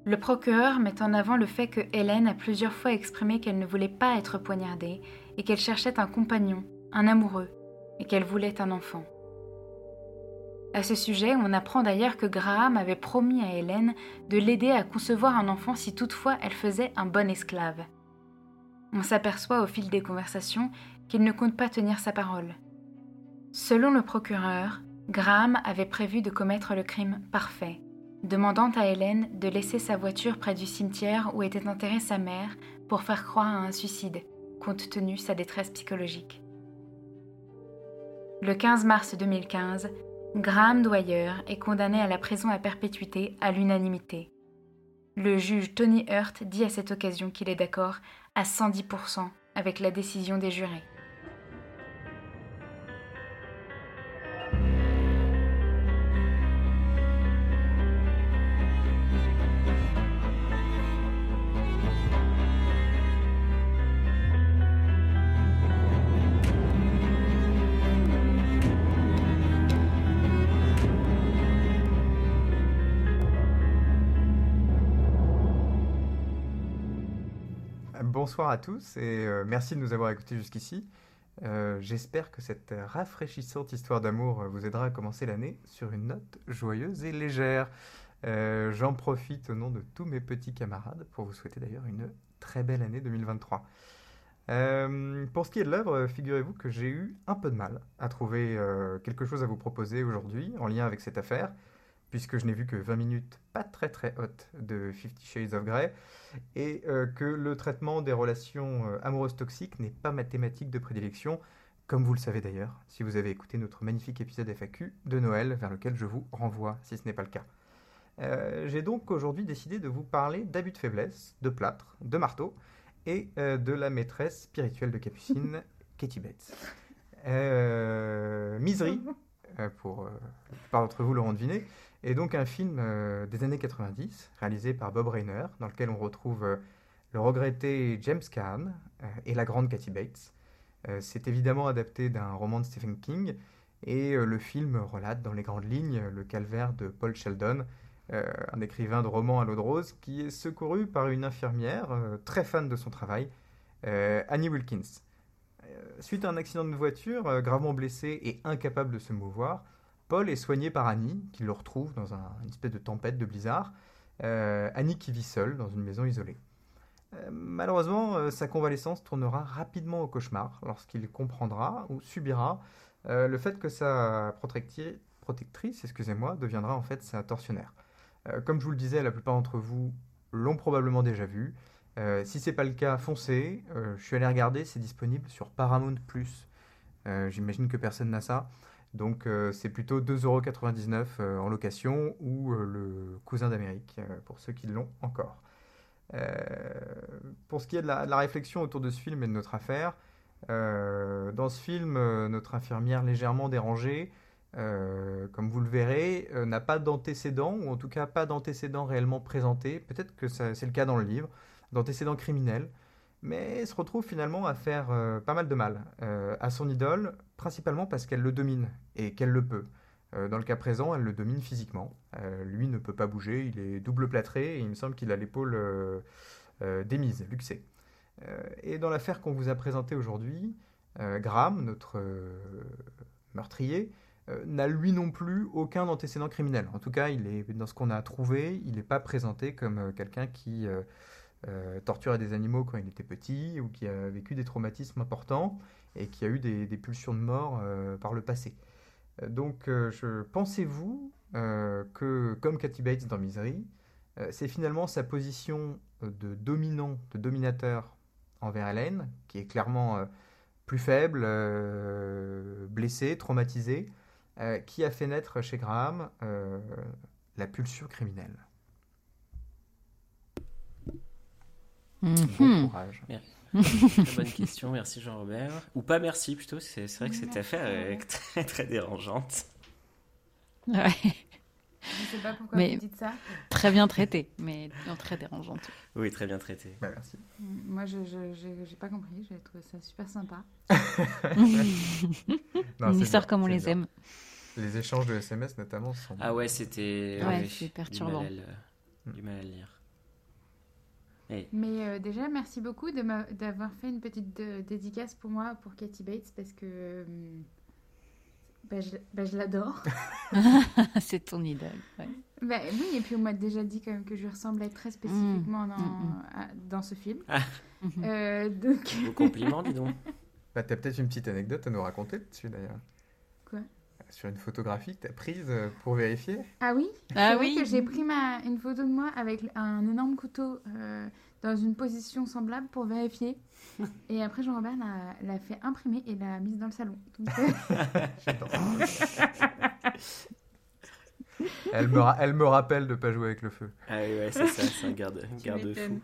Le procureur met en avant le fait que Hélène a plusieurs fois exprimé qu'elle ne voulait pas être poignardée et qu'elle cherchait un compagnon, un amoureux, et qu'elle voulait un enfant. À ce sujet, on apprend d'ailleurs que Graham avait promis à Hélène de l'aider à concevoir un enfant si toutefois elle faisait un bon esclave. On s'aperçoit au fil des conversations qu'il ne compte pas tenir sa parole. Selon le procureur, Graham avait prévu de commettre le crime parfait, demandant à Hélène de laisser sa voiture près du cimetière où était enterrée sa mère pour faire croire à un suicide, compte tenu sa détresse psychologique. Le 15 mars 2015, Graham Dwyer est condamné à la prison à perpétuité à l'unanimité. Le juge Tony Hurt dit à cette occasion qu'il est d'accord à 110% avec la décision des jurés. Bonsoir à tous et euh, merci de nous avoir écoutés jusqu'ici. Euh, j'espère que cette rafraîchissante histoire d'amour euh, vous aidera à commencer l'année sur une note joyeuse et légère. J'en profite au nom de tous mes petits camarades pour vous souhaiter d'ailleurs une très belle année 2023. pour ce qui est de l'œuvre, figurez-vous que j'ai eu un peu de mal à trouver quelque chose à vous proposer aujourd'hui en lien avec cette affaire puisque je n'ai vu que 20 minutes pas très très hautes de Fifty Shades of Grey, et euh, que le traitement des relations euh, amoureuses toxiques n'est pas ma thématique de prédilection, comme vous le savez d'ailleurs, si vous avez écouté notre magnifique épisode FAQ de Noël, vers lequel je vous renvoie si ce n'est pas le cas. Euh, j'ai donc aujourd'hui décidé de vous parler d'abus de faiblesse, de plâtre, de marteau, et de la maîtresse spirituelle de Capucine, *laughs* Katie Bates. Misery, pour la plupart d'entre vous l'auront deviné, et donc un film euh, des années 90, réalisé par Bob Rainer, dans lequel on retrouve euh, le regretté James Caan euh, et la grande Kathy Bates. C'est évidemment adapté d'un roman de Stephen King, et le film relate dans les grandes lignes le calvaire de Paul Sheldon, un écrivain de romans à l'eau de rose, qui est secouru par une infirmière très fan de son travail, Annie Wilkins. Suite à un accident de voiture, gravement blessé et incapable de se mouvoir, Paul est soigné par Annie, qui le retrouve dans une espèce de tempête de blizzard. Euh, Annie qui vit seule dans une maison isolée. Euh, malheureusement, euh, sa convalescence tournera rapidement au cauchemar lorsqu'il comprendra ou subira le fait que sa protectrice excusez-moi, deviendra en fait sa tortionnaire. comme je vous le disais, la plupart d'entre vous l'ont probablement déjà vu. Si c'est pas le cas, foncez. je suis allé regarder, c'est disponible sur Paramount+. J'imagine que personne n'a ça. Donc euh, c'est plutôt 2,99€ euh, en location ou euh, le cousin d'Amérique pour ceux qui l'ont encore. pour ce qui est de la, réflexion autour de ce film et de notre affaire, dans ce film, notre infirmière légèrement dérangée, comme vous le verrez, n'a pas d'antécédents, ou en tout cas pas d'antécédents réellement présentés. Peut-être que c'est le cas dans le livre, d'antécédents criminels mais se retrouve finalement à faire euh, pas mal de mal euh, à son idole, principalement parce qu'elle le domine et qu'elle le peut. Euh, dans le cas présent, elle le domine physiquement. lui ne peut pas bouger, il est double plâtré et il me semble qu'il a l'épaule démise, luxée. et dans l'affaire qu'on vous a présentée aujourd'hui, Graham, notre meurtrier, n'a lui non plus aucun antécédent criminel. En tout cas, il est, dans ce qu'on a trouvé, il n'est pas présenté comme quelqu'un qui euh, torturé des animaux quand il était petit ou qui a vécu des traumatismes importants et qui a eu des, pulsions de mort euh, par le passé. Euh, Donc, euh, pensez-vous que, comme Kathy Bates dans Misery, c'est finalement sa position de dominant, de dominateur envers Hélène, qui est clairement plus faible, euh, blessée, traumatisée, euh, qui a fait naître chez Graham la pulsion criminelle? Bon Mhm. courage. Très bonne question, merci Jean-Robert. Ou pas merci plutôt, c'est vrai que cette affaire est très, très dérangeante. Ouais, Je sais pas pourquoi Mais- vous dites ça. très bien traité, mais non, très dérangeante. Oui, très bien traité. Bah, merci. Moi, je je- je- j'ai pas compris. J'ai trouvé ça super sympa. Non, *laughs* Une histoire bien, comme on les bien. aime. Les échanges de SMS notamment sont. Ah ouais, c'était Ouais, oui, c'est du perturbant. mal à le- Du mal à lire. Mais euh, déjà, merci beaucoup d'avoir fait une petite euh, dédicace pour moi, pour Katie Bates, parce que euh, bah, je, bah, je l'adore. *laughs* c'est ton idole. ouais. Bah, oui, et puis on m'a déjà dit quand même que je ressemblais très spécifiquement dans, mm, à- dans ce film. Mhm. Euh, donc, vos compliments, dis donc. *laughs* Bah, t'as peut-être une petite anecdote à nous raconter dessus d'ailleurs. Quoi? Sur une photographie que t'as prise euh, pour vérifier ah oui, Ah oui. que j'ai pris ma, une photo de moi avec un énorme couteau euh, dans une position semblable pour vérifier. *laughs* Et après, Jean-Robert l'a l'a fait imprimer et l'a mise dans le salon. Donc, euh, *laughs* elle, me ra- elle me rappelle de pas jouer avec le feu. Ah oui, ouais, c'est ça, c'est un garde, un *laughs* Tu garde-fou. m'étonnes.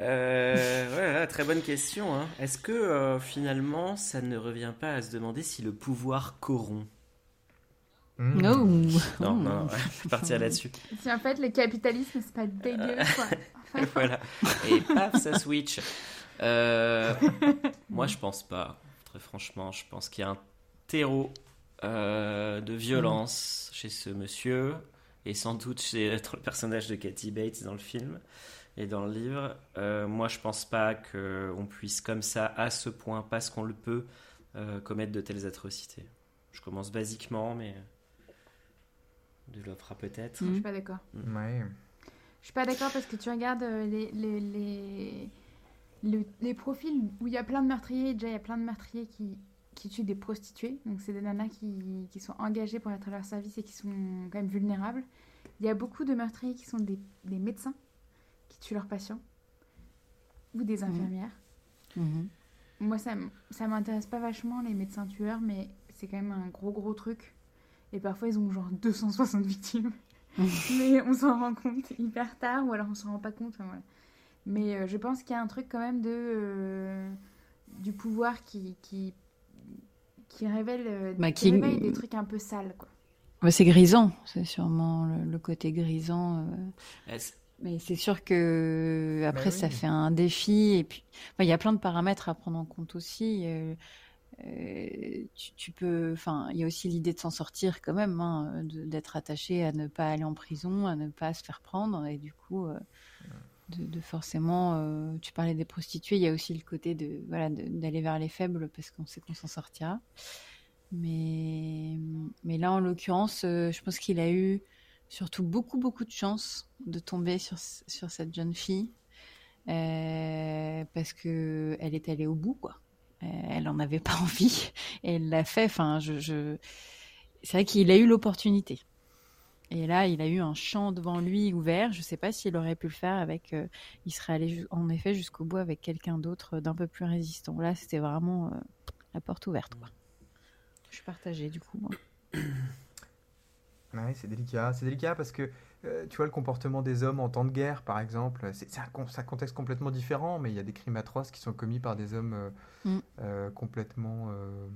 Euh, voilà, très bonne question. hein. Est-ce que euh, finalement, ça ne revient pas à se demander si le pouvoir corrompt? Mmh. *laughs* Non, non, *laughs* non, on va partir là-dessus. si en fait, le capitalisme, c'est pas dégueu, quoi. *laughs* Voilà. Et paf, ça switch. Euh, moi, je pense pas. Très franchement, je pense qu'il y a un terreau euh, de violence chez ce monsieur et sans doute chez le personnage de Kathy Bates dans le film et dans le livre. Euh, moi, je pense pas qu'on puisse comme ça, à ce point, parce qu'on le peut, euh, commettre de telles atrocités. Je commence basiquement, mais de l'offre peut-être. Je suis pas d'accord. Ouais. Je suis pas d'accord parce que tu regardes euh, les, les, les, le- les profils où il y a plein de meurtriers. Déjà, il y a plein de meurtriers qui, qui tuent des prostituées. Donc, c'est des nanas qui, qui sont engagées pour être à leur service et qui sont quand même vulnérables. Il y a beaucoup de meurtriers qui sont des, des médecins qui tuent leurs patients ou des infirmières. Mhm. Moi, ça, ça m'intéresse pas vachement, les médecins tueurs, mais c'est quand même un gros, gros truc. Et parfois, ils ont genre 260 victimes. *laughs* mais on s'en rend compte hyper tard, ou alors on s'en rend pas compte. enfin, voilà. Mais euh, je pense qu'il y a un truc quand même de, euh, du pouvoir qui, qui, qui révèle, euh, Bah, qui des trucs un peu sales, quoi. C'est grisant, c'est sûrement le, le côté grisant. euh. Est-ce- Mais c'est sûr que après Bah oui. ça fait un défi et puis enfin, il y a plein de paramètres à prendre en compte aussi. euh, euh, tu, tu peux, enfin, il y a aussi l'idée de s'en sortir quand même, hein, d'être attaché à ne pas aller en prison, à ne pas se faire prendre et du coup euh, de, de forcément. tu parlais des prostituées, il y a aussi le côté de voilà d'aller vers les faibles parce qu'on sait qu'on s'en sortira. Mais mais là en l'occurrence, je pense qu'il a eu surtout beaucoup beaucoup de chance de tomber sur, sur cette jeune fille euh, parce que elle est allée au bout quoi. Euh, elle en avait *laughs* pas envie et elle l'a fait. Enfin, je, je... c'est vrai qu'il a eu l'opportunité. Et là, il a eu un champ devant lui ouvert. Je sais pas s'il aurait pu le faire avec. euh, il serait allé en effet jusqu'au bout avec quelqu'un d'autre d'un peu plus résistant. Là, c'était vraiment euh, la porte ouverte. Quoi. Je suis partagée du coup. moi. *clears throat* Ouais, c'est délicat. C'est délicat parce que euh, tu vois le comportement des hommes en temps de guerre, par exemple, c'est c'est un, con- c'est un contexte complètement différent, mais il y a des crimes atroces qui sont commis par des hommes euh, Mm. euh, complètement euh,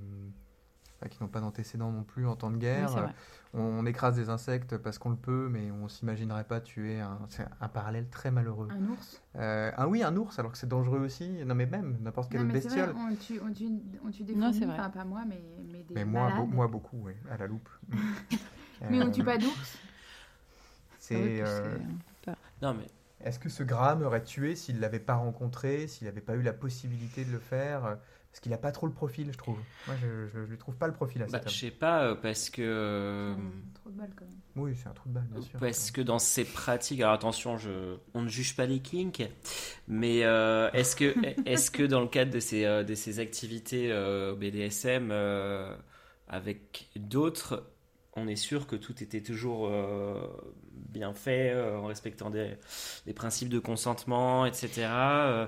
enfin, qui n'ont pas d'antécédents non plus en temps de Oui, guerre. c'est vrai. on, on écrase des insectes parce qu'on le peut, mais on s'imaginerait pas tuer un. C'est un parallèle très malheureux. Un ours? Euh, un oui, un ours, alors que c'est dangereux aussi. Non, mais même n'importe quelle Non, mais c'est vrai, bestiole. on tue, on tue, on tue des Non, fourmis, c'est vrai. enfin pas moi, mais, mais des Mais moi, malades. moi beaucoup, oui, à la loupe. *laughs* Mais on Euh, tue pas d'ours. C'est. Euh, c'est- Non, mais Est-ce que ce Graham aurait tué s'il l'avait pas rencontré, s'il n'avait pas eu la possibilité de le faire euh, Parce qu'il a pas trop le profil, je trouve. Moi, je, je, lui trouve pas le profil à bah, cet Je sais pas, euh, parce que. euh, Trop de balles quand même. Oui, c'est un trou de balle, bien sûr. Parce que dans ses pratiques, alors attention, je, on ne juge pas les kinks, mais euh, est-ce que, *laughs* est que dans le cadre de ses, euh, de ses activités euh, BDSM euh, avec d'autres, on est sûr que tout était toujours euh, bien fait, euh, en respectant des, des principes de consentement, etc. euh.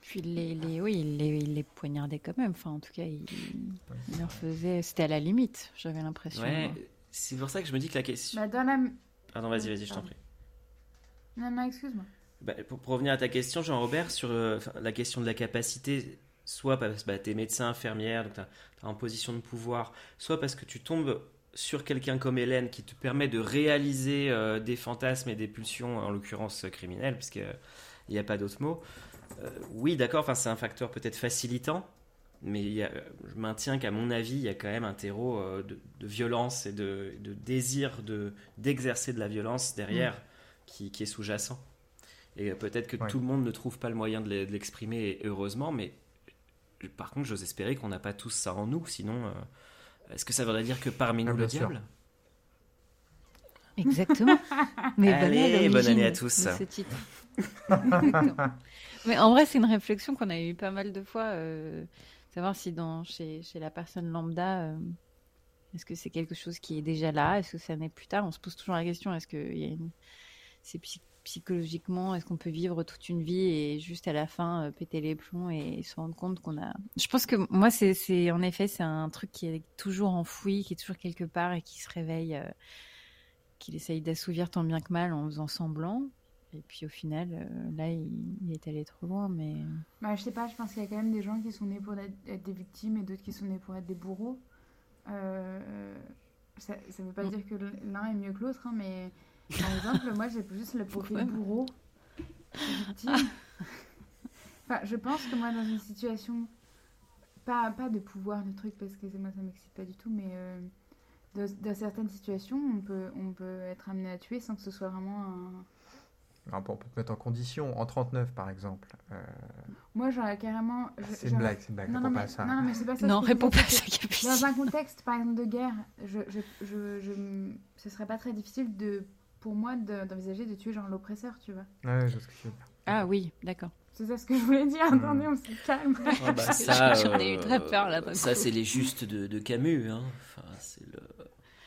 Puis les, les, oui, il les, les poignardait quand même. Enfin, en tout cas, il, il leur faisait. C'était à la limite, j'avais l'impression. Ouais, c'est pour ça que je me dis que la question. Bah, dans la. Pardon, vas-y, vas-y, je t'en prie. Non, non, excuse-moi. Bah, pour, pour revenir à ta question, Jean-Robert, sur euh, la question de la capacité, soit parce que bah, tu es médecin, infirmière, donc tu es en position de pouvoir, soit parce que tu tombes sur quelqu'un comme Hélène qui te permet de réaliser euh, des fantasmes et des pulsions, en l'occurrence euh, criminelles, puisqu'il n'y a pas d'autre mot. Euh, oui, d'accord, c'est un facteur peut-être facilitant, mais il y a- je maintiens qu'à mon avis, il y a quand même un terreau euh, de, de violence et de, de désir de- d'exercer de la violence derrière qui, qui est sous-jacent. Et euh, peut-être que Ouais. tout le monde ne trouve pas le moyen de l'e- de l'exprimer, heureusement, mais euh, par contre, j'ose espérer qu'on n'a pas tous ça en nous, sinon, euh, est-ce que ça voudrait dire que parmi Ah, nous le bien sûr. diable? Exactement. *laughs* Mais bonne Allez, année, bonne année à tous. de ce titre. Exactement. Mais en vrai, c'est une réflexion qu'on a eu pas mal de fois. euh, savoir si dans, chez, chez la personne lambda, euh, est-ce que c'est quelque chose qui est déjà là? Est-ce que ça naît plus tard? On se pose toujours la question est-ce que il y a une... c'est psychologiquement, est-ce qu'on peut vivre toute une vie et juste à la fin euh, péter les plombs et se rendre compte qu'on a. Je pense que moi, c'est, en effet, c'est un truc qui est toujours enfoui, qui est toujours quelque part et qui se réveille. euh, qu'il essaye d'assouvir tant bien que mal en faisant semblant. Et puis au final, euh, là, il, il est allé trop loin, mais... Bah, je sais pas, je pense qu'il y a quand même des gens qui sont nés pour être, être des victimes et d'autres qui sont nés pour être des bourreaux. Euh, ça, ça veut pas Mm. dire que l'un est mieux que l'autre, hein, mais par exemple, moi j'ai juste le profil bourreau. enfin, je pense que moi, dans une situation, pas, pas de pouvoir, de truc, parce que moi ça m'excite pas du tout, mais euh, dans, dans certaines situations, on peut, on peut être amené à tuer sans que ce soit vraiment un. Pour, pour te mettre en condition, en 39 par exemple. euh, Moi j'aurais carrément. je- c'est une blague, c'est une blague, Non, réponds non, pas mais, à ça. non, mais c'est pas ça. non, réponds pas à ça. Dans un contexte, par exemple, de guerre, je, je, je, je- ce serait pas très difficile de, pour moi de- d'envisager de tuer genre l'oppresseur, tu vois. Ouais, je vois ce que tu veux dire. Ah oui, d'accord. C'est ça ce que je voulais dire. Hmm. Attendez, on se calme. Ah bah, *laughs* ça, J'en ai eu euh, très peur, là, d'un Ça, c'est les justes de, de Camus. Hein. Enfin, c'est le...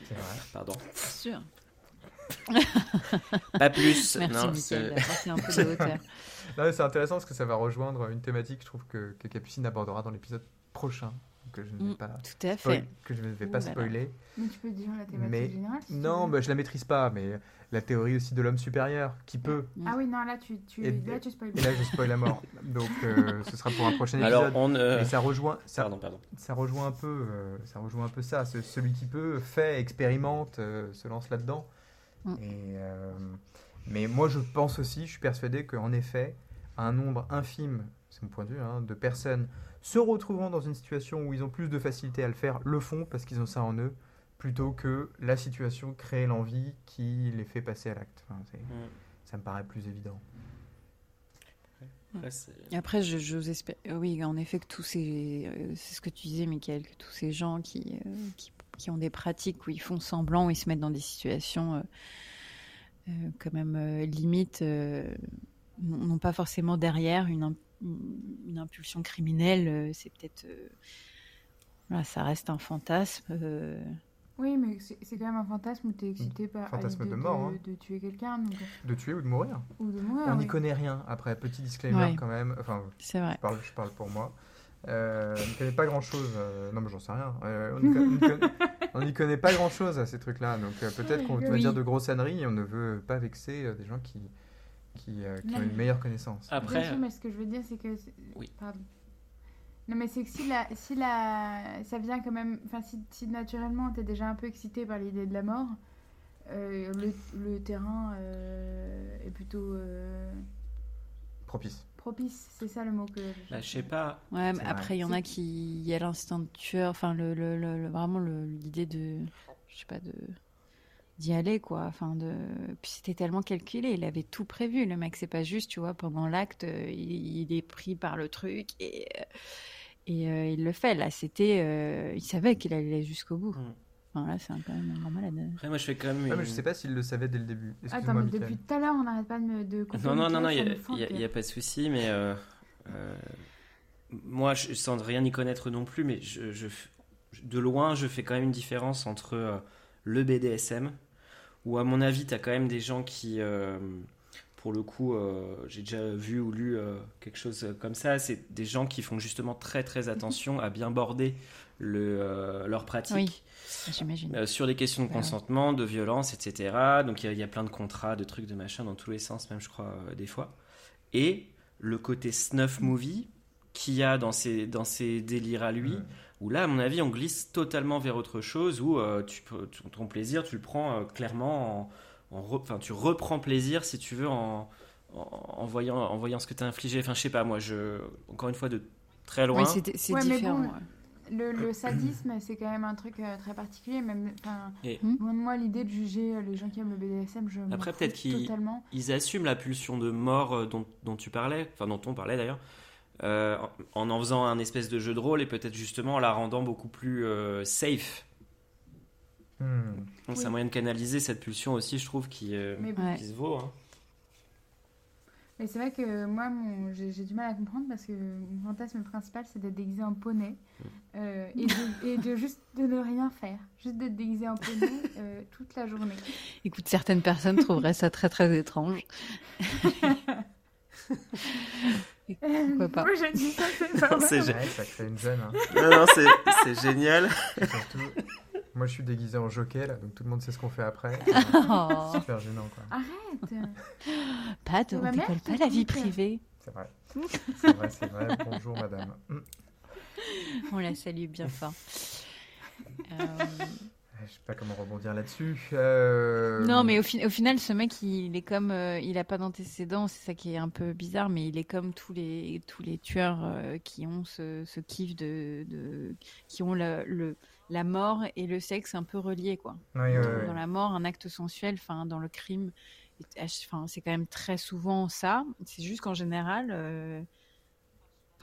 C'est vrai. Pardon. C'est sûr. *laughs* Pas plus. *laughs* Merci, non, pris un peu de hauteur. C'est intéressant parce que ça va rejoindre une thématique, je trouve, que, que Capucine abordera dans l'épisode prochain, que je ne vais Mm, pas, Tout à fait. que je ne vais Ouh pas spoiler. Mais tu peux dire la thématique Mais- générale. si Non, veux. bah, je la maîtrise pas, mais la théorie aussi de l'homme supérieur, qui peut. Ah oui, non, là tu, tu, Et- là, tu spoil. Et là, je spoil la mort. *laughs* Donc, euh, ce sera pour un prochain épisode. Alors, on. euh, Mais ça rejoint, ça, Pardon, pardon. ça rejoint un peu, euh, ça rejoint un peu ça. Ce- celui qui peut fait, expérimente, euh, se lance là-dedans. Mm. Et, euh, mais moi, je pense aussi, je suis persuadé qu'en effet, un nombre infime, c'est mon point de vue, hein, de personnes se retrouvant dans une situation où ils ont plus de facilité à le faire, le font parce qu'ils ont ça en eux, plutôt que la situation crée l'envie qui les fait passer à l'acte. Enfin, ça me paraît plus évident. Après, Après, je- j'ose espérer. euh, Oui, en effet, que tous ces. euh, C'est ce que tu disais, Michael, que tous ces gens qui, euh, qui, qui ont des pratiques où ils font semblant, où ils se mettent dans des situations euh, quand même euh, limites, euh, n'ont pas forcément derrière une, une, impulsion criminelle. euh, C'est peut-être. euh, voilà, ça reste un fantasme. euh, Oui, mais c'est c'est quand même un fantasme où tu es excité par Fantasme de mort, hein. de tuer quelqu'un donc- De tuer ou de mourir. ou de mourir. On n'y oui. connaît rien. Après, petit disclaimer Ouais. quand même. Enfin, C'est vrai. je parle, je parle pour moi. Euh, on ne connaît pas grand chose. non, mais j'en sais rien. Euh, on n'y *laughs* con- on n'y connaît, pas grand chose à ces trucs-là. Donc euh, peut-être qu'on va Oui. dire de grosses âneries et on ne veut pas vexer euh, des gens qui, qui, euh, qui ont une meilleure connaissance. Bien Après, sûr, mais ce que je veux dire, c'est que. Oui. Pardon. Non, mais c'est que si, la, si la, ça vient quand même. Enfin, si, si naturellement t'es déjà un peu excité par l'idée de la mort, euh, le, le terrain euh, est plutôt euh, Propice. propice. C'est ça le mot que. je bah, je sais pas. Ouais, mais après, il y en a qui. Il y a l'instinct de tueur, enfin, le, le, le- le- vraiment le- l'idée de. Je sais pas, de. D'y aller, quoi. Enfin, de... Puis c'était tellement calculé, il avait tout prévu. Le mec, c'est pas juste, tu vois, pendant l'acte, euh, il, est pris par le truc et, euh, et euh, il le fait. Là, c'était. il savait qu'il allait jusqu'au bout. Mm. Enfin, là, c'est quand même un grand malade. Après, moi, je fais quand même. mais je sais pas s'il le savait dès le début. Attends, mais depuis tout à l'heure, on n'arrête pas de me. De non, non, non, non, il n'y a, a, pas de souci, mais. moi, je, sans rien y connaître non plus, mais je, je, de loin, je fais quand même une différence entre le BDSM, où à mon avis, tu as quand même des gens qui, euh, pour le coup, euh, j'ai déjà vu ou lu euh, quelque chose comme ça, c'est des gens qui font justement très très attention à bien border le, leur pratique. Oui, j'imagine. sur les questions de consentement, de violence, etc. Donc il y, a plein de contrats, de trucs, de machin dans tous les sens, même je crois, des fois. Et le côté snuff movie qu'il y a dans ces, dans ces délires à lui, où là, à mon avis, on glisse totalement vers autre chose, où euh, tu, ton plaisir, tu le prends euh, clairement en, enfin, tu reprends plaisir, si tu veux, en, en, voyant, en voyant ce que tu as infligé. Enfin, je sais pas, moi, je, encore une fois, de très loin. Oui, c'est différent. le, sadisme, *clears throat* c'est quand même un truc euh, très particulier. Même, hmm moi, l'idée de juger les gens qui aiment le BDSM, je Après, peut-être qu'ils ils assument la pulsion de mort dont, dont, tu parlais, enfin, dont on parlait d'ailleurs. Euh, en en faisant un espèce de jeu de rôle et peut-être justement en la rendant beaucoup plus euh, safe. Hmm. Donc c'est un moyen de canaliser cette pulsion aussi, je trouve, qui, euh, se vaut. Hein. Mais c'est vrai que moi, j'ai du mal à comprendre parce que mon fantasme principal, c'est d'être déguisé en poney hmm. et, de, et, de, juste de ne rien faire, juste d'être déguisé en poney *laughs* toute la journée. Écoute, certaines personnes trouveraient ça très très étrange. *laughs* Pourquoi pas Moi, j'ai dit ça, c'est *laughs* pas ouais, Ça crée une gêne. Hein. Non, non, c'est génial. moi, je suis déguisé en jockey, là, donc tout le monde sait ce qu'on fait après. *laughs* Oh. Super gênant, quoi. Arrête Pas, on décolle pas la vie privée. C'est vrai. C'est vrai, c'est vrai. Bonjour, madame. On la salue bien fort. Euh... Je sais pas comment rebondir là-dessus. Euh, non, mais au, au, final, ce mec, il est comme, euh, il a pas d'antécédents, c'est ça qui est un peu bizarre, mais il est comme tous les tous les tueurs euh, qui ont ce, ce kiff de, de, qui ont le, le, la mort et le sexe un peu reliés, quoi. dans, la mort, un acte sensuel, enfin dans le crime, enfin c'est quand même très souvent ça. C'est juste qu'en général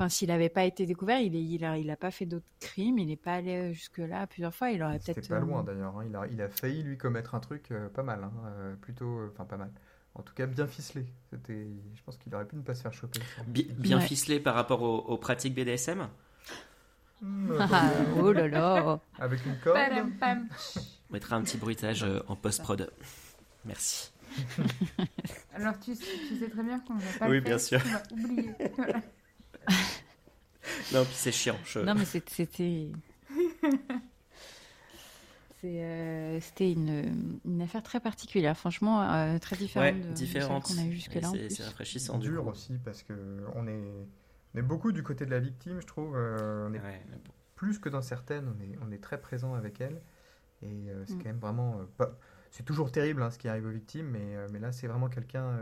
Enfin, s'il n'avait pas été découvert, il n'a il a, il a pas fait d'autres crimes, il n'est pas allé euh, jusque-là plusieurs fois. Il aurait peut-être. pas loin euh, d'ailleurs. Hein. Il, a, il a failli lui commettre un truc euh, pas mal, hein. plutôt, enfin pas mal. En tout cas, bien ficelé. C'était, je pense qu'il aurait pu ne pas se faire choper. Bien, ficelé par rapport aux, pratiques BDSM. Mmh, *laughs* ah, oh là là Avec une corde. On mettra un petit bruitage en post-prod. Merci. Alors tu, tu, sais très bien qu'on va pas oui, le bien sûr. oublier. *laughs* *laughs* non, puis c'est chiant. Non, mais c'était. *laughs* Euh, c'était une, une, affaire très particulière, franchement, euh, très différente ouais, différente. qu'on a eu jusque-là. C'est rafraîchissant. dur aussi, parce qu'on est, on est beaucoup du côté de la victime, je trouve. Euh, on est plus que dans certaines, on est, on est très présent avec elle. Et c'est mm. quand même vraiment. c'est toujours terrible hein, ce qui arrive aux victimes, mais, mais là, c'est vraiment quelqu'un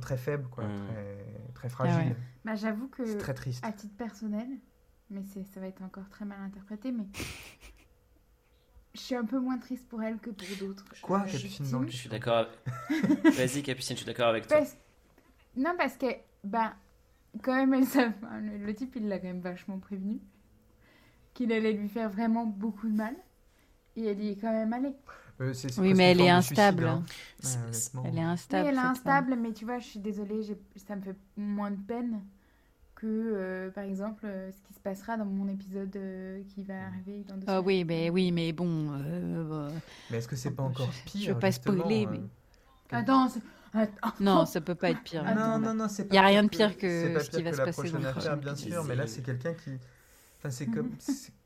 très faible, quoi, très, très, fragile. Bah, J'avoue que, c'est très triste. à titre personnel, mais ça va être encore très mal interprété, mais je suis un peu moins triste pour elle que pour d'autres. Quoi, Capucine Je suis d'accord. *laughs* Vas-y, Capucine, je suis d'accord avec toi. Non, parce que, bah, quand même, elle, le type, il l'a quand même vachement prévenu qu'il allait lui faire vraiment beaucoup de mal. Et elle y est quand même allée. Euh, oui, mais elle est instable. Hein. elle est instable. elle est instable, mais tu vois, je suis désolée, ça me fait moins de peine que, euh, par exemple, euh, ce qui se passera dans mon épisode qui va arriver dans deux Ah oui, mais, oui, mais bon. Mais est-ce que c'est pas encore pire Je veux pas spoiler, mais. Attends, non, ça peut pas être pire. non, non, non, Il n'y a rien de pire que, ce qui va se passer dans le bien sûr, mais là, c'est quelqu'un qui. Enfin, c'est comme *laughs*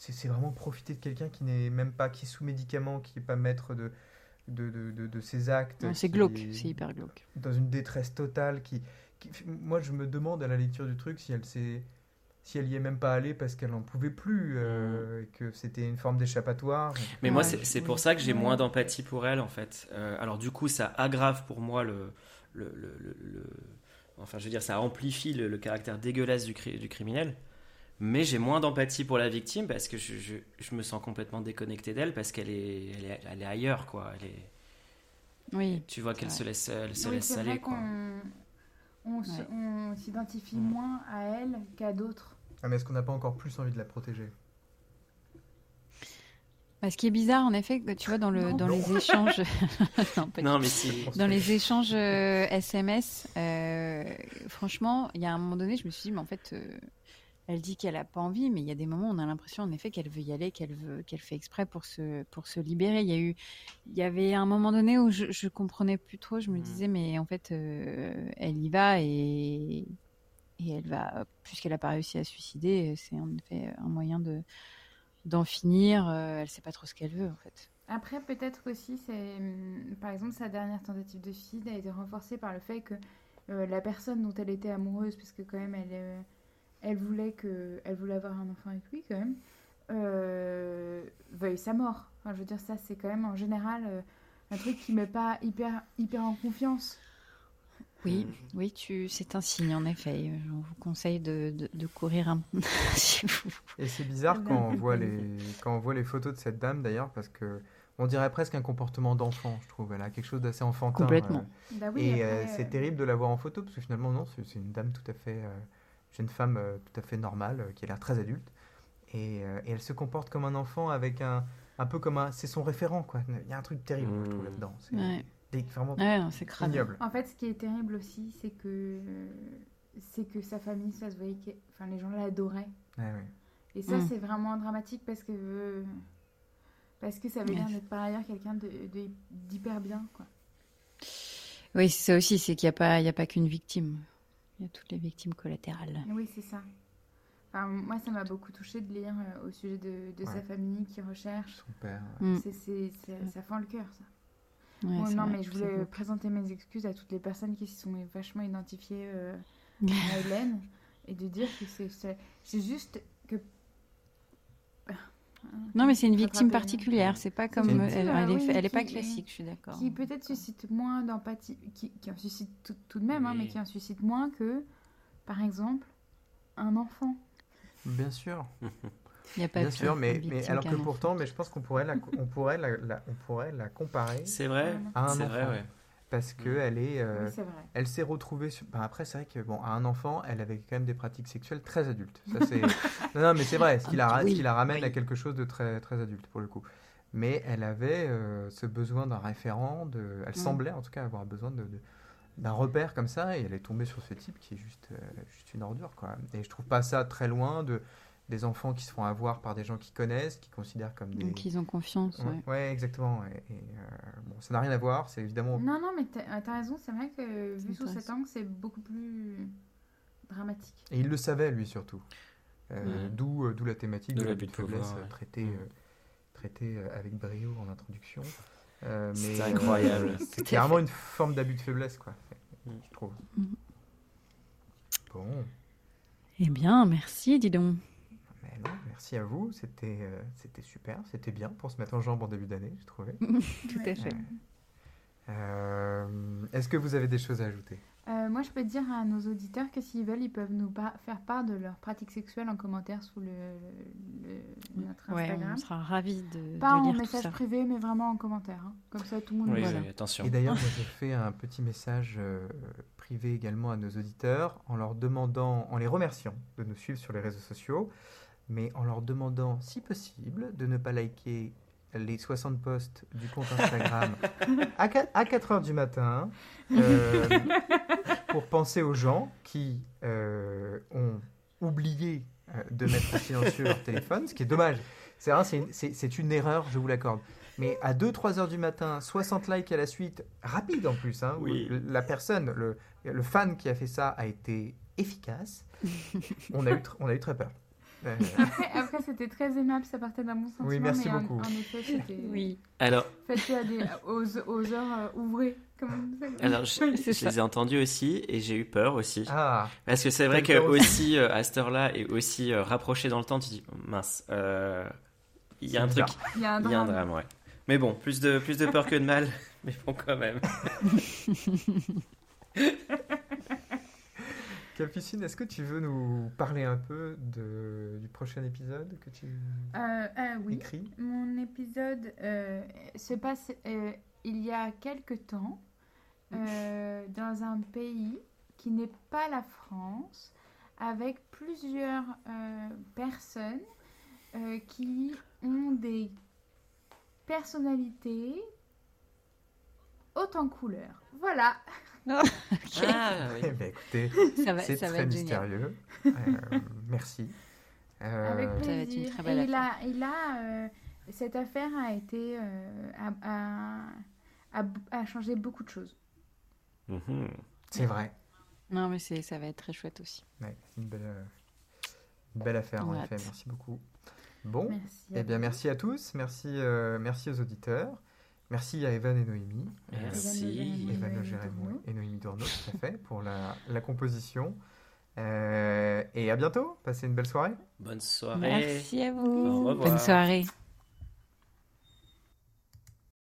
c'est vraiment profiter de quelqu'un qui n'est même pas, qui est sous médicaments, qui n'est pas maître de, de, de, de, ses actes. C'est glauque, c'est hyper glauque. Dans une détresse totale. Qui, moi, je me demande à la lecture du truc si elle s'est si elle y est même pas allée parce qu'elle n'en pouvait plus, euh, que c'était une forme d'échappatoire. Mais moi, c'est pour ça que j'ai moins d'empathie pour elle, en fait. Euh, alors, du coup, ça aggrave pour moi le, le, le, Enfin, je veux dire, ça amplifie le, caractère dégueulasse du, du criminel. Mais j'ai moins d'empathie pour la victime parce que je, je, je me sens complètement déconnecté d'elle parce qu'elle est, elle est, elle est ailleurs, quoi. Elle est, Oui. tu vois qu'elle se laisse, elle se Oui, laisse aller, on on s'identifie Mm. moins à elle qu'à d'autres. Ah, mais est-ce qu'on n'a pas encore plus envie de la protéger? Bah, ce qui est bizarre, en effet, tu vois, dans, le, Non. dans Non. les échanges. *laughs* *laughs* Non, mais si. Dans les échanges euh, SMS, euh, franchement, il y a un moment donné, je me suis dit, mais en fait, euh, elle dit qu'elle a pas envie, mais il y a des moments où on a l'impression, en effet, qu'elle veut y aller, qu'elle veut, qu'elle fait exprès pour se, pour se libérer. Il y a eu, il y avait un moment donné où je, je comprenais plus trop. Je me Mhm. disais, mais en fait, euh, elle y va et, et elle va, puisqu'elle a pas réussi à se suicider, c'est en effet un moyen de d'en finir. Euh, elle sait pas trop ce qu'elle veut, en fait. Après, peut-être qu'aussi, c'est. hum, Par exemple, sa dernière tentative de suicide a été renforcée par le fait que euh, la personne dont elle était amoureuse, parce que quand même, elle, euh, elle, voulait, que, elle voulait avoir un enfant avec lui, quand même, euh, veuille sa mort. Enfin, je veux dire, ça, c'est quand même en général euh, un truc qui met pas hyper, hyper en confiance. Oui, oui, tu, c'est un signe en effet. On vous conseille de, de, de courir un *laughs* si vous. Et c'est bizarre Ah, quand on voit les quand on voit les photos de cette dame d'ailleurs parce que on dirait presque un comportement d'enfant, je trouve. Elle a quelque chose d'assez enfantin. Complètement. euh, Bah oui, et après, euh, euh, c'est terrible de la voir en photo parce que finalement non, c'est c'est une dame tout à fait euh, jeune femme euh, tout à fait normale euh, qui a l'air très adulte et, euh, et elle se comporte comme un enfant avec un un peu comme un c'est son référent quoi. Il y a un truc terrible je trouve Mmh. là-dedans. C'est Ouais. vraiment Ouais, c'est ignoble. En fait, ce qui est terrible aussi, c'est que c'est que sa famille, ça se voyait que, enfin, les gens l'adoraient. Ouais, ouais. Et ça, Mm. c'est vraiment dramatique parce que parce que ça l'air Ouais. d'être par ailleurs quelqu'un de de- d'hyper bien, quoi. Oui, c'est ça aussi, c'est qu'il n'y a pas, il y a pas qu'une victime. Il y a toutes les victimes collatérales. Oui, c'est ça. Enfin, moi, ça m'a beaucoup touché de lire euh, au sujet de, de sa Ouais. famille qui recherche. Son père. Mm. C'est, c'est, c'est- ça fend le cœur, ça. Ouais, Bon, c'est non, vrai, mais je voulais beau. présenter mes excuses à toutes les personnes qui se sont vachement identifiées euh, *laughs* à Hélène et de dire que c'est, c'est, c'est juste. Non, mais c'est une victime particulière. C'est pas comme, elle, victime, elle est, elle est pas classique. Je suis d'accord. qui peut-être suscite moins d'empathie, qui, qui en suscite tout, tout de même, hein, mais qui en suscite moins que, par exemple, un enfant. Bien sûr. *laughs* Il n'y a pas Bien sûr, mais, alors que pourtant, mais je pense qu'on pourrait la, on pourrait la, la- on pourrait la comparer C'est vrai. à un C'est enfant. vrai, ouais. Parce que Mm. elle est, euh, Oui, c'est vrai. elle s'est retrouvée. Sur... ben, après, c'est vrai que bon, à un enfant, elle avait quand même des pratiques sexuelles très adultes. Ça, *laughs* non, non, mais c'est vrai, ce qui, la, ra- Oui, ce qui la ramène oui. à quelque chose de très, très adulte pour le coup. Mais elle avait euh, ce besoin d'un référent. De... Elle Mm. semblait en tout cas avoir besoin de, de- d'un repère comme ça, et elle est tombée sur ce type qui est juste, euh, juste une ordure, quoi. Et je trouve pas ça très loin de des enfants qui se font avoir par des gens qu'ils connaissent, qui considèrent comme des. Donc ils ont confiance. Ouais, ouais. ouais, exactement. Et, et, euh, bon, ça n'a rien à voir, c'est évidemment. Non, non, mais t'as, t'as raison, c'est vrai que vu sous cet angle, c'est beaucoup plus dramatique. Et il le savait, lui, surtout. Euh. D'où euh, d'où la thématique De de l'abus de faiblesse ouais. traitée, euh, traitée avec brio en introduction. Euh, mais, incroyable. *laughs* c'est clairement une forme d'abus de faiblesse, quoi, je trouve. Mhm. Bon, Eh bien, merci, dis donc. Non, merci à vous. C'était euh, c'était super, c'était bien pour se mettre en jambe en début d'année, j'ai trouvé. *laughs* Tout Ouais. à fait. Euh, Est-ce que vous avez des choses à ajouter? Euh, moi, je peux dire à nos auditeurs que s'ils veulent, ils peuvent nous par- faire part de leurs pratiques sexuelles en commentaire sous le, le- notre Ouais, Instagram. on sera ravis de, Pas de en tout message ça. privé, mais vraiment en commentaire. hein. Comme ça, tout le monde Oui. Voilà. attention. Et d'ailleurs, *laughs* moi, j'ai fait un petit message euh, privé également à nos auditeurs en leur demandant, en les remerciant de nous suivre sur les réseaux sociaux, mais en leur demandant, si possible, de ne pas liker les 60 posts du compte Instagram *laughs* à 4, heures du matin euh, pour penser aux gens qui euh, ont oublié euh, de mettre en silencieux leur téléphone, ce qui est dommage. C'est vrai, c'est une- une erreur, je vous l'accorde. Mais à 2-3 heures du matin, 60 likes à la suite, rapide en plus. hein, où Oui. La personne, le, le fan qui a fait ça a été efficace. *laughs* on, a eu, tr- on a eu très peur. Euh, Après, après, c'était très aimable, ça partait d'un bon sentiment. Oui, merci mais beaucoup. En, effet, c'était. *laughs* Oui. Alors, Faites-le à des- aux, aux heures euh, ouvrées. Comme alors je, les ai entendus aussi et j'ai eu peur aussi. ah, Parce que c'est vrai que aussi euh, à cette heure-là et aussi euh, rapproché dans le temps, tu dis mince, euh, il y a un truc. Il y a un il y a un drame. drame, ouais. Mais bon, plus de plus de peur que de mal, *laughs* mais bon quand même. *laughs* Capucine, est-ce que tu veux nous parler un peu de, du prochain épisode que tu Euh, euh, oui. écris? Mon épisode euh, se passe euh, il y a quelque temps euh, dans un pays qui n'est pas la France, avec plusieurs personnes qui ont des personnalités hautes en couleurs. Voilà. *laughs* Ah, oui. Eh ben, écoutez, Ça va, c'est très être génial. mystérieux. *laughs* Euh, merci. Euh, Avec Ça va être une très belle Et il a, il a, euh, cette affaire a été euh, a, a- a- a changé beaucoup de choses. Mhm. c'est vrai. Non, mais c'est, ça va être très chouette aussi. Ouais, c'est une belle, euh, une belle affaire, en effet. Merci beaucoup. Bon, Merci. eh bien, merci à tous. Merci, euh, merci aux auditeurs. Merci à Evan et Noémie. Merci. Evan Dourneau. et Noémie Dourneau, tout à fait, pour la, la composition. Euh, et à bientôt. Passez une belle soirée. Bonne soirée. Merci à vous. Au revoir. Bonne soirée.